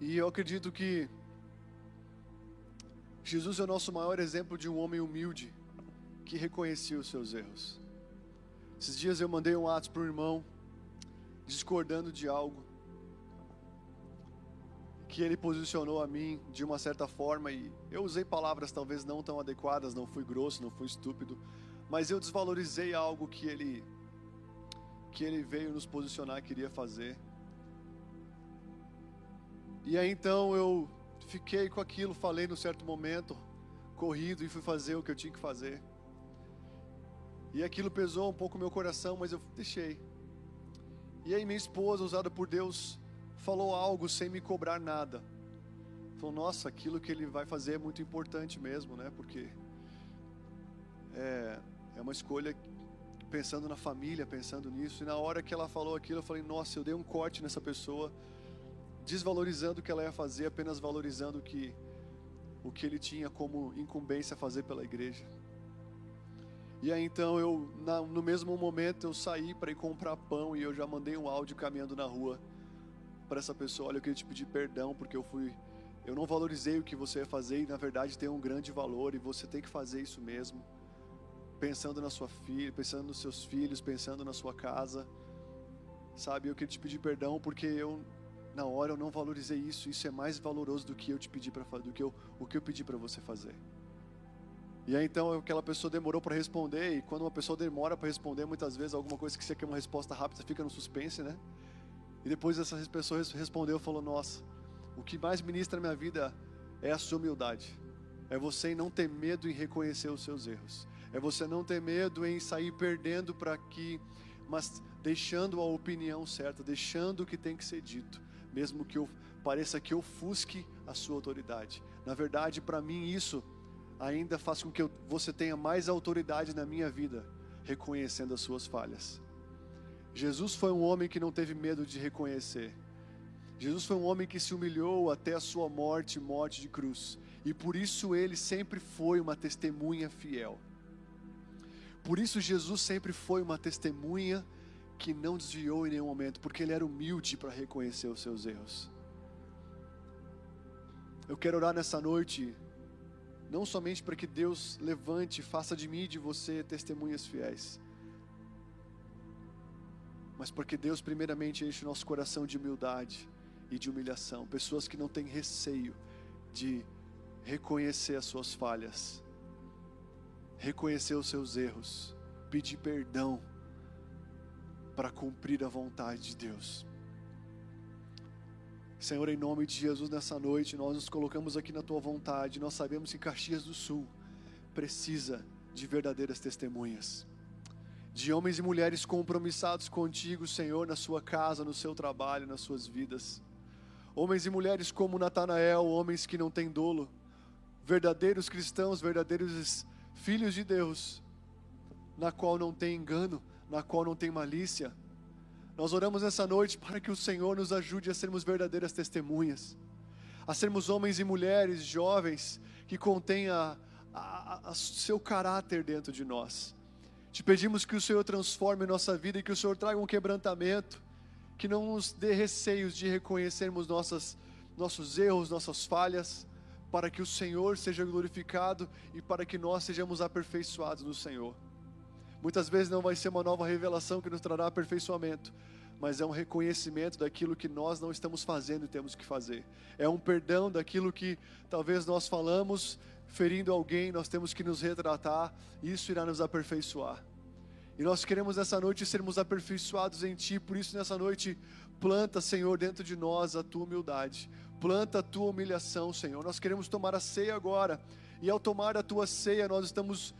E eu acredito que Jesus é o nosso maior exemplo de um homem humilde que reconhecia os seus erros. Esses dias eu mandei um ato para um irmão discordando de algo que ele posicionou a mim de uma certa forma e eu usei palavras talvez não tão adequadas, não fui grosso, não fui estúpido, mas eu desvalorizei algo que ele que ele veio nos posicionar queria fazer. E aí então eu fiquei com aquilo, falei no certo momento, corrido e fui fazer o que eu tinha que fazer. E aquilo pesou um pouco meu coração, mas eu deixei. E aí minha esposa, usada por Deus, falou algo sem me cobrar nada. Falou, nossa, aquilo que ele vai fazer é muito importante mesmo, né? Porque é, é uma escolha pensando na família, pensando nisso. E na hora que ela falou aquilo, eu falei, nossa, eu dei um corte nessa pessoa, desvalorizando o que ela ia fazer, apenas valorizando o que, o que ele tinha como incumbência a fazer pela igreja. E aí então eu, na, no mesmo momento, eu saí para ir comprar pão e eu já mandei um áudio caminhando na rua para essa pessoa, olha, eu queria te pedir perdão porque eu fui eu não valorizei o que você ia fazer e na verdade tem um grande valor e você tem que fazer isso mesmo. Pensando na sua filha, pensando nos seus filhos, pensando na sua casa. Sabe, eu queria te pedir perdão porque eu na hora eu não valorizei isso. Isso é mais valoroso do que eu te pedi para do que eu, o que eu pedi para você fazer. E aí então aquela pessoa demorou para responder e quando uma pessoa demora para responder, muitas vezes alguma coisa que você quer uma resposta rápida, fica no suspense, né? E depois essa pessoa respondeu falou: Nossa, o que mais ministra na minha vida é a sua humildade. É você não ter medo em reconhecer os seus erros. É você não ter medo em sair perdendo para que, mas deixando a opinião certa, deixando o que tem que ser dito, mesmo que eu pareça que ofusque a sua autoridade. Na verdade, para mim isso ainda faz com que eu, você tenha mais autoridade na minha vida, reconhecendo as suas falhas. Jesus foi um homem que não teve medo de reconhecer. Jesus foi um homem que se humilhou até a sua morte, morte de cruz. E por isso ele sempre foi uma testemunha fiel. Por isso Jesus sempre foi uma testemunha que não desviou em nenhum momento, porque ele era humilde para reconhecer os seus erros. Eu quero orar nessa noite, não somente para que Deus levante, faça de mim e de você testemunhas fiéis mas porque Deus primeiramente enche o nosso coração de humildade e de humilhação, pessoas que não têm receio de reconhecer as suas falhas, reconhecer os seus erros, pedir perdão para cumprir a vontade de Deus. Senhor, em nome de Jesus, nessa noite, nós nos colocamos aqui na tua vontade. Nós sabemos que Caxias do Sul precisa de verdadeiras testemunhas. De homens e mulheres compromissados contigo, Senhor, na sua casa, no seu trabalho, nas suas vidas. Homens e mulheres como Natanael, homens que não têm dolo, verdadeiros cristãos, verdadeiros filhos de Deus, na qual não tem engano, na qual não tem malícia. Nós oramos nessa noite para que o Senhor nos ajude a sermos verdadeiras testemunhas, a sermos homens e mulheres jovens que contêm a, a, a seu caráter dentro de nós. Te pedimos que o Senhor transforme nossa vida e que o Senhor traga um quebrantamento, que não nos dê receios de reconhecermos nossas, nossos erros, nossas falhas, para que o Senhor seja glorificado e para que nós sejamos aperfeiçoados no Senhor. Muitas vezes não vai ser uma nova revelação que nos trará aperfeiçoamento, mas é um reconhecimento daquilo que nós não estamos fazendo e temos que fazer. É um perdão daquilo que talvez nós falamos, ferindo alguém, nós temos que nos retratar, e isso irá nos aperfeiçoar. E nós queremos nessa noite sermos aperfeiçoados em Ti, por isso nessa noite, planta, Senhor, dentro de nós a Tua humildade, planta a Tua humilhação, Senhor. Nós queremos tomar a ceia agora, e ao tomar a Tua ceia, nós estamos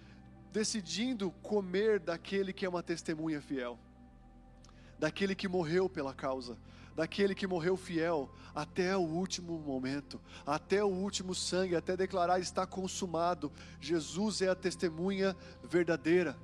decidindo comer daquele que é uma testemunha fiel, daquele que morreu pela causa, daquele que morreu fiel até o último momento, até o último sangue, até declarar está consumado. Jesus é a testemunha verdadeira.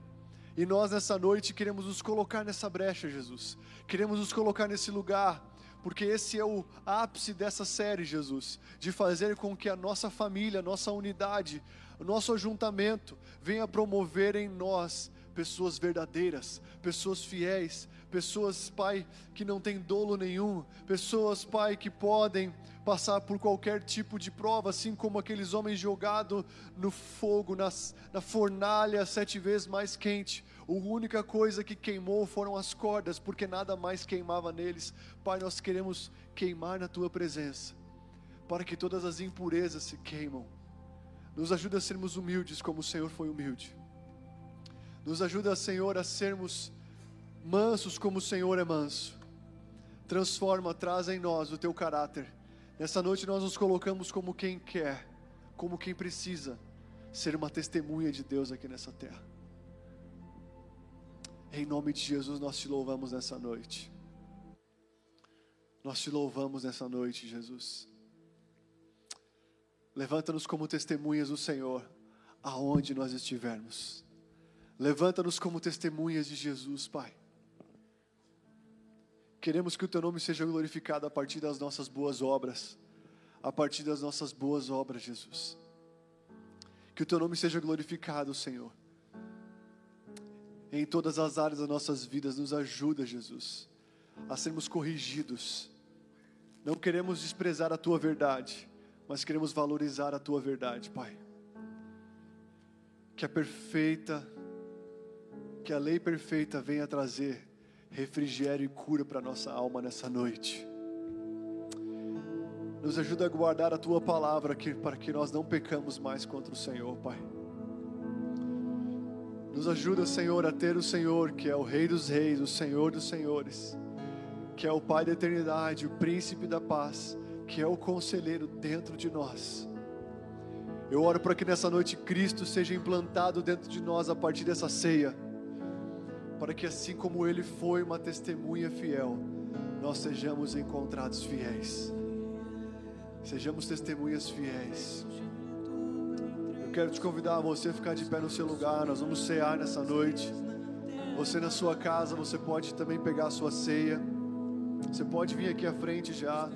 E nós nessa noite queremos nos colocar nessa brecha, Jesus. Queremos nos colocar nesse lugar porque esse é o ápice dessa série, Jesus, de fazer com que a nossa família, a nossa unidade, o nosso ajuntamento venha promover em nós pessoas verdadeiras, pessoas fiéis, pessoas, Pai, que não têm dolo nenhum, pessoas, Pai, que podem passar por qualquer tipo de prova, assim como aqueles homens jogados no fogo, nas, na fornalha sete vezes mais quente. A única coisa que queimou foram as cordas, porque nada mais queimava neles. Pai, nós queremos queimar na Tua presença, para que todas as impurezas se queimam. Nos ajuda a sermos humildes como o Senhor foi humilde. Nos ajuda, Senhor, a sermos mansos como o Senhor é manso. Transforma, traz em nós o teu caráter. Nessa noite nós nos colocamos como quem quer, como quem precisa ser uma testemunha de Deus aqui nessa terra. Em nome de Jesus nós te louvamos nessa noite. Nós te louvamos nessa noite, Jesus. Levanta-nos como testemunhas do Senhor, aonde nós estivermos. Levanta-nos como testemunhas de Jesus, Pai. Queremos que o Teu nome seja glorificado a partir das nossas boas obras, a partir das nossas boas obras, Jesus. Que o Teu nome seja glorificado, Senhor. Em todas as áreas das nossas vidas, nos ajuda, Jesus, a sermos corrigidos. Não queremos desprezar a Tua verdade, mas queremos valorizar a Tua verdade, Pai. Que a perfeita que a lei perfeita venha trazer refrigério e cura para nossa alma nessa noite. Nos ajuda a guardar a tua palavra aqui, para que nós não pecamos mais contra o Senhor, Pai. Nos ajuda, Senhor, a ter o Senhor, que é o Rei dos Reis, o Senhor dos Senhores, que é o Pai da eternidade, o Príncipe da paz, que é o Conselheiro dentro de nós. Eu oro para que nessa noite Cristo seja implantado dentro de nós a partir dessa ceia para que assim como ele foi uma testemunha fiel, nós sejamos encontrados fiéis. Sejamos testemunhas fiéis. Eu quero te convidar a você ficar de pé no seu lugar. Nós vamos cear nessa noite. Você na sua casa, você pode também pegar a sua ceia. Você pode vir aqui à frente já.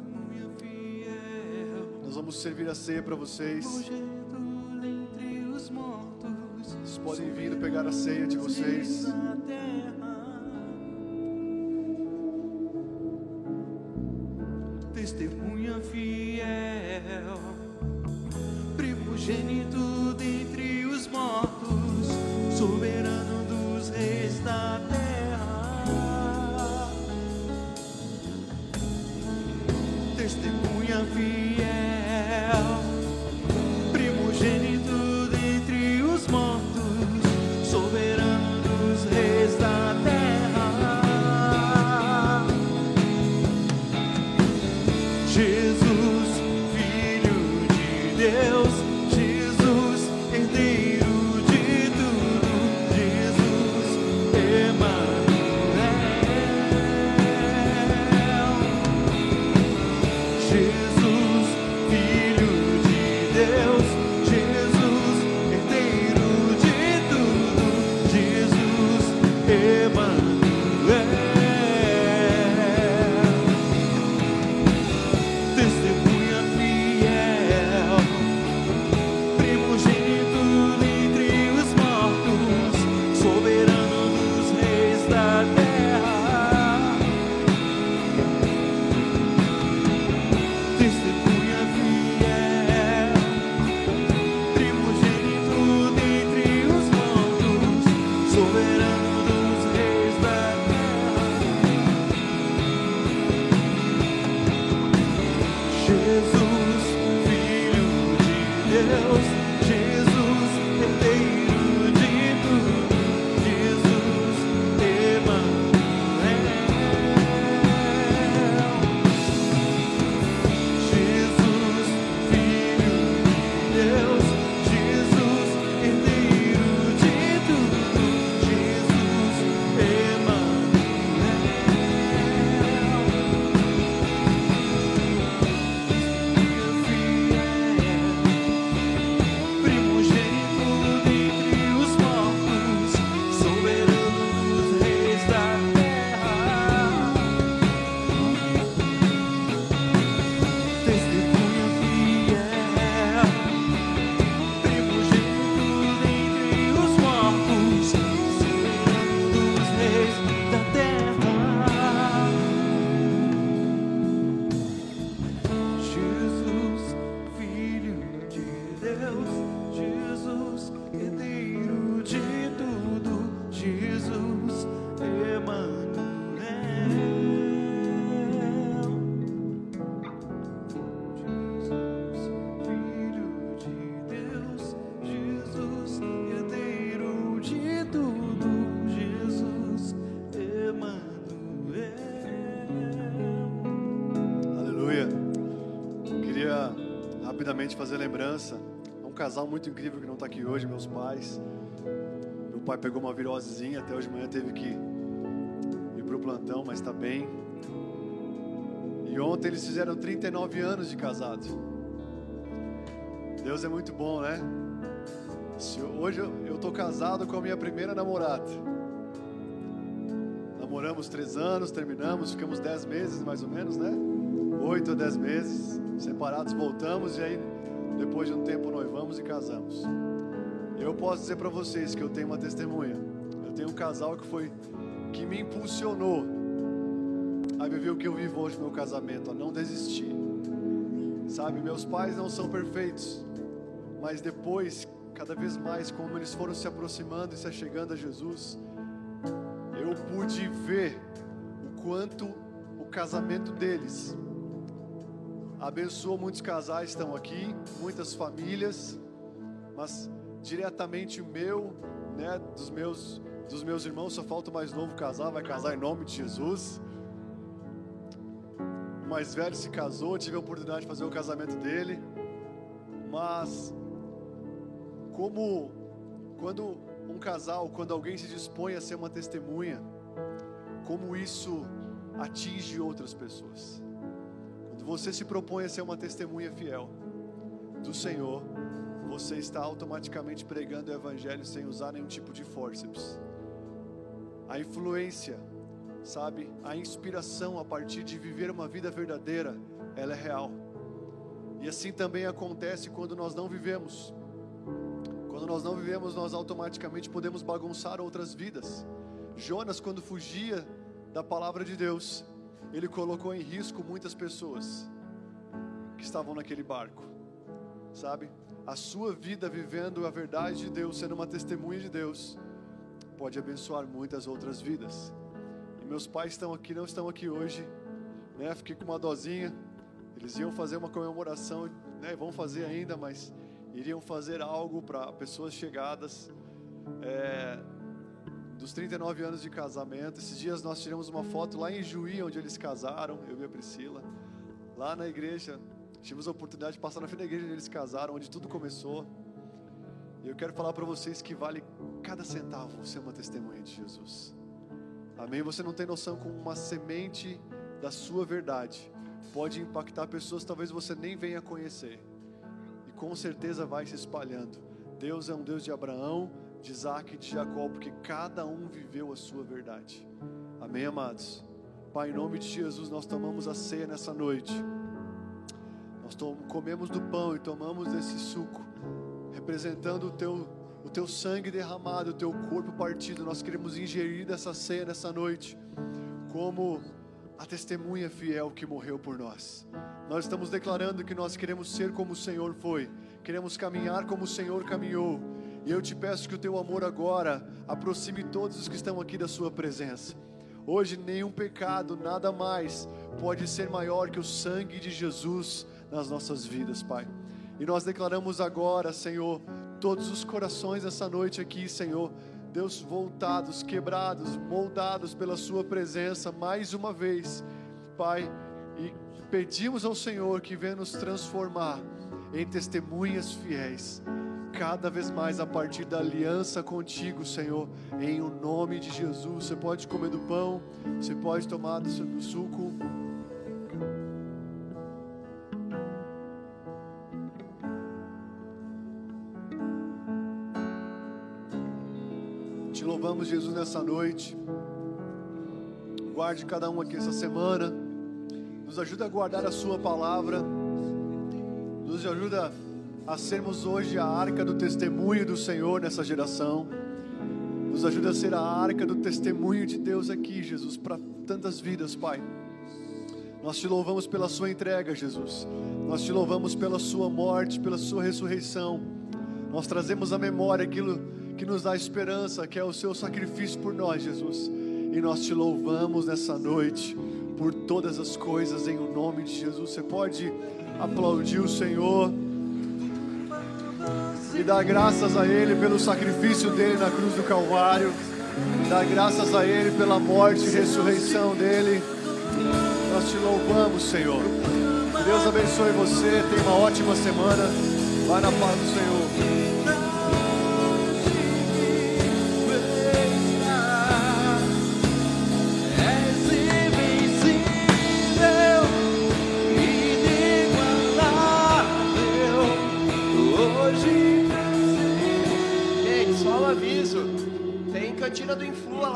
Nós vamos servir a ceia para vocês. Podem vir pegar a ceia de vocês. Casal muito incrível que não está aqui hoje, meus pais. Meu pai pegou uma virosezinha, até hoje de manhã teve que ir para o plantão, mas está bem. E ontem eles fizeram 39 anos de casado. Deus é muito bom, né? Hoje eu estou casado com a minha primeira namorada. Namoramos três anos, terminamos, ficamos dez meses mais ou menos, né? Oito a dez meses, separados, voltamos e aí depois de um tempo noivamos e casamos. Eu posso dizer para vocês que eu tenho uma testemunha. Eu tenho um casal que foi que me impulsionou a viver o que eu vivo hoje no meu casamento, a não desistir. Sabe, meus pais não são perfeitos, mas depois, cada vez mais, como eles foram se aproximando e se achegando a Jesus, eu pude ver o quanto o casamento deles abençoou muitos casais estão aqui, muitas famílias, mas diretamente o meu, né, dos meus dos meus irmãos, só falta o mais novo casar, vai casar em nome de Jesus. O mais velho se casou, tive a oportunidade de fazer o casamento dele, mas como quando um casal, quando alguém se dispõe a ser uma testemunha, como isso atinge outras pessoas. Você se propõe a ser uma testemunha fiel do Senhor, você está automaticamente pregando o Evangelho sem usar nenhum tipo de fórceps. A influência, sabe, a inspiração a partir de viver uma vida verdadeira, ela é real. E assim também acontece quando nós não vivemos. Quando nós não vivemos, nós automaticamente podemos bagunçar outras vidas. Jonas, quando fugia da palavra de Deus, ele colocou em risco muitas pessoas que estavam naquele barco, sabe? A sua vida vivendo a verdade de Deus, sendo uma testemunha de Deus, pode abençoar muitas outras vidas. E meus pais estão aqui, não estão aqui hoje, né? Fiquei com uma dosinha. Eles iam fazer uma comemoração, né? Vão fazer ainda, mas iriam fazer algo para pessoas chegadas. É, dos 39 anos de casamento. Esses dias nós tiramos uma foto lá em Juí, onde eles casaram, eu e a Priscila. Lá na igreja, tivemos a oportunidade de passar na frente da igreja onde eles casaram, onde tudo começou. E eu quero falar para vocês que vale cada centavo ser uma testemunha de Jesus. Amém? Você não tem noção como uma semente da sua verdade pode impactar pessoas que talvez você nem venha conhecer. E com certeza vai se espalhando. Deus é um Deus de Abraão, de Isaac e de Jacó, porque cada um viveu a sua verdade. Amém, amados? Pai, em nome de Jesus, nós tomamos a ceia nessa noite. Nós comemos do pão e tomamos desse suco, representando o teu, o teu sangue derramado, o teu corpo partido. Nós queremos ingerir dessa ceia nessa noite, como a testemunha fiel que morreu por nós. Nós estamos declarando que nós queremos ser como o Senhor foi, queremos caminhar como o Senhor caminhou. E eu te peço que o teu amor agora aproxime todos os que estão aqui da Sua presença. Hoje, nenhum pecado, nada mais pode ser maior que o sangue de Jesus nas nossas vidas, Pai. E nós declaramos agora, Senhor, todos os corações essa noite aqui, Senhor, Deus, voltados, quebrados, moldados pela Sua presença mais uma vez, Pai. E pedimos ao Senhor que venha nos transformar em testemunhas fiéis cada vez mais a partir da aliança contigo, Senhor, em o nome de Jesus. Você pode comer do pão, você pode tomar do, suco. Te louvamos, Jesus, nessa noite. Guarde cada um aqui essa semana. Nos ajuda a guardar a Sua palavra. Nos ajuda a sermos hoje a arca do testemunho do Senhor nessa geração. Nos ajuda a ser a arca do testemunho de Deus aqui, Jesus, para tantas vidas, Pai. Nós te louvamos pela Sua entrega, Jesus. Nós te louvamos pela Sua morte, pela Sua ressurreição. Nós trazemos à memória aquilo que nos dá esperança, que é o Seu sacrifício por nós, Jesus. E nós te louvamos nessa noite por todas as coisas, em o nome de Jesus. Você pode aplaudir o Senhor e dar graças a Ele pelo sacrifício dele na cruz do Calvário, dar graças a Ele pela morte e ressurreição dele. Nós te louvamos, Senhor. Que Deus abençoe você. Tenha uma ótima semana. Vai na paz do Senhor.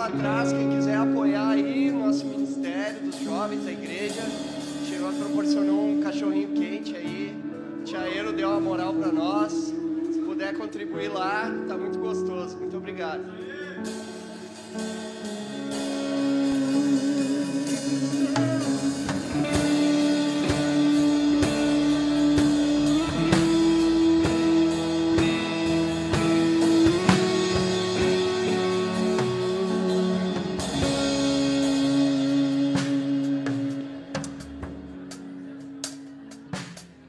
atrás, quem quiser apoiar aí o nosso Ministério dos Jovens, aí.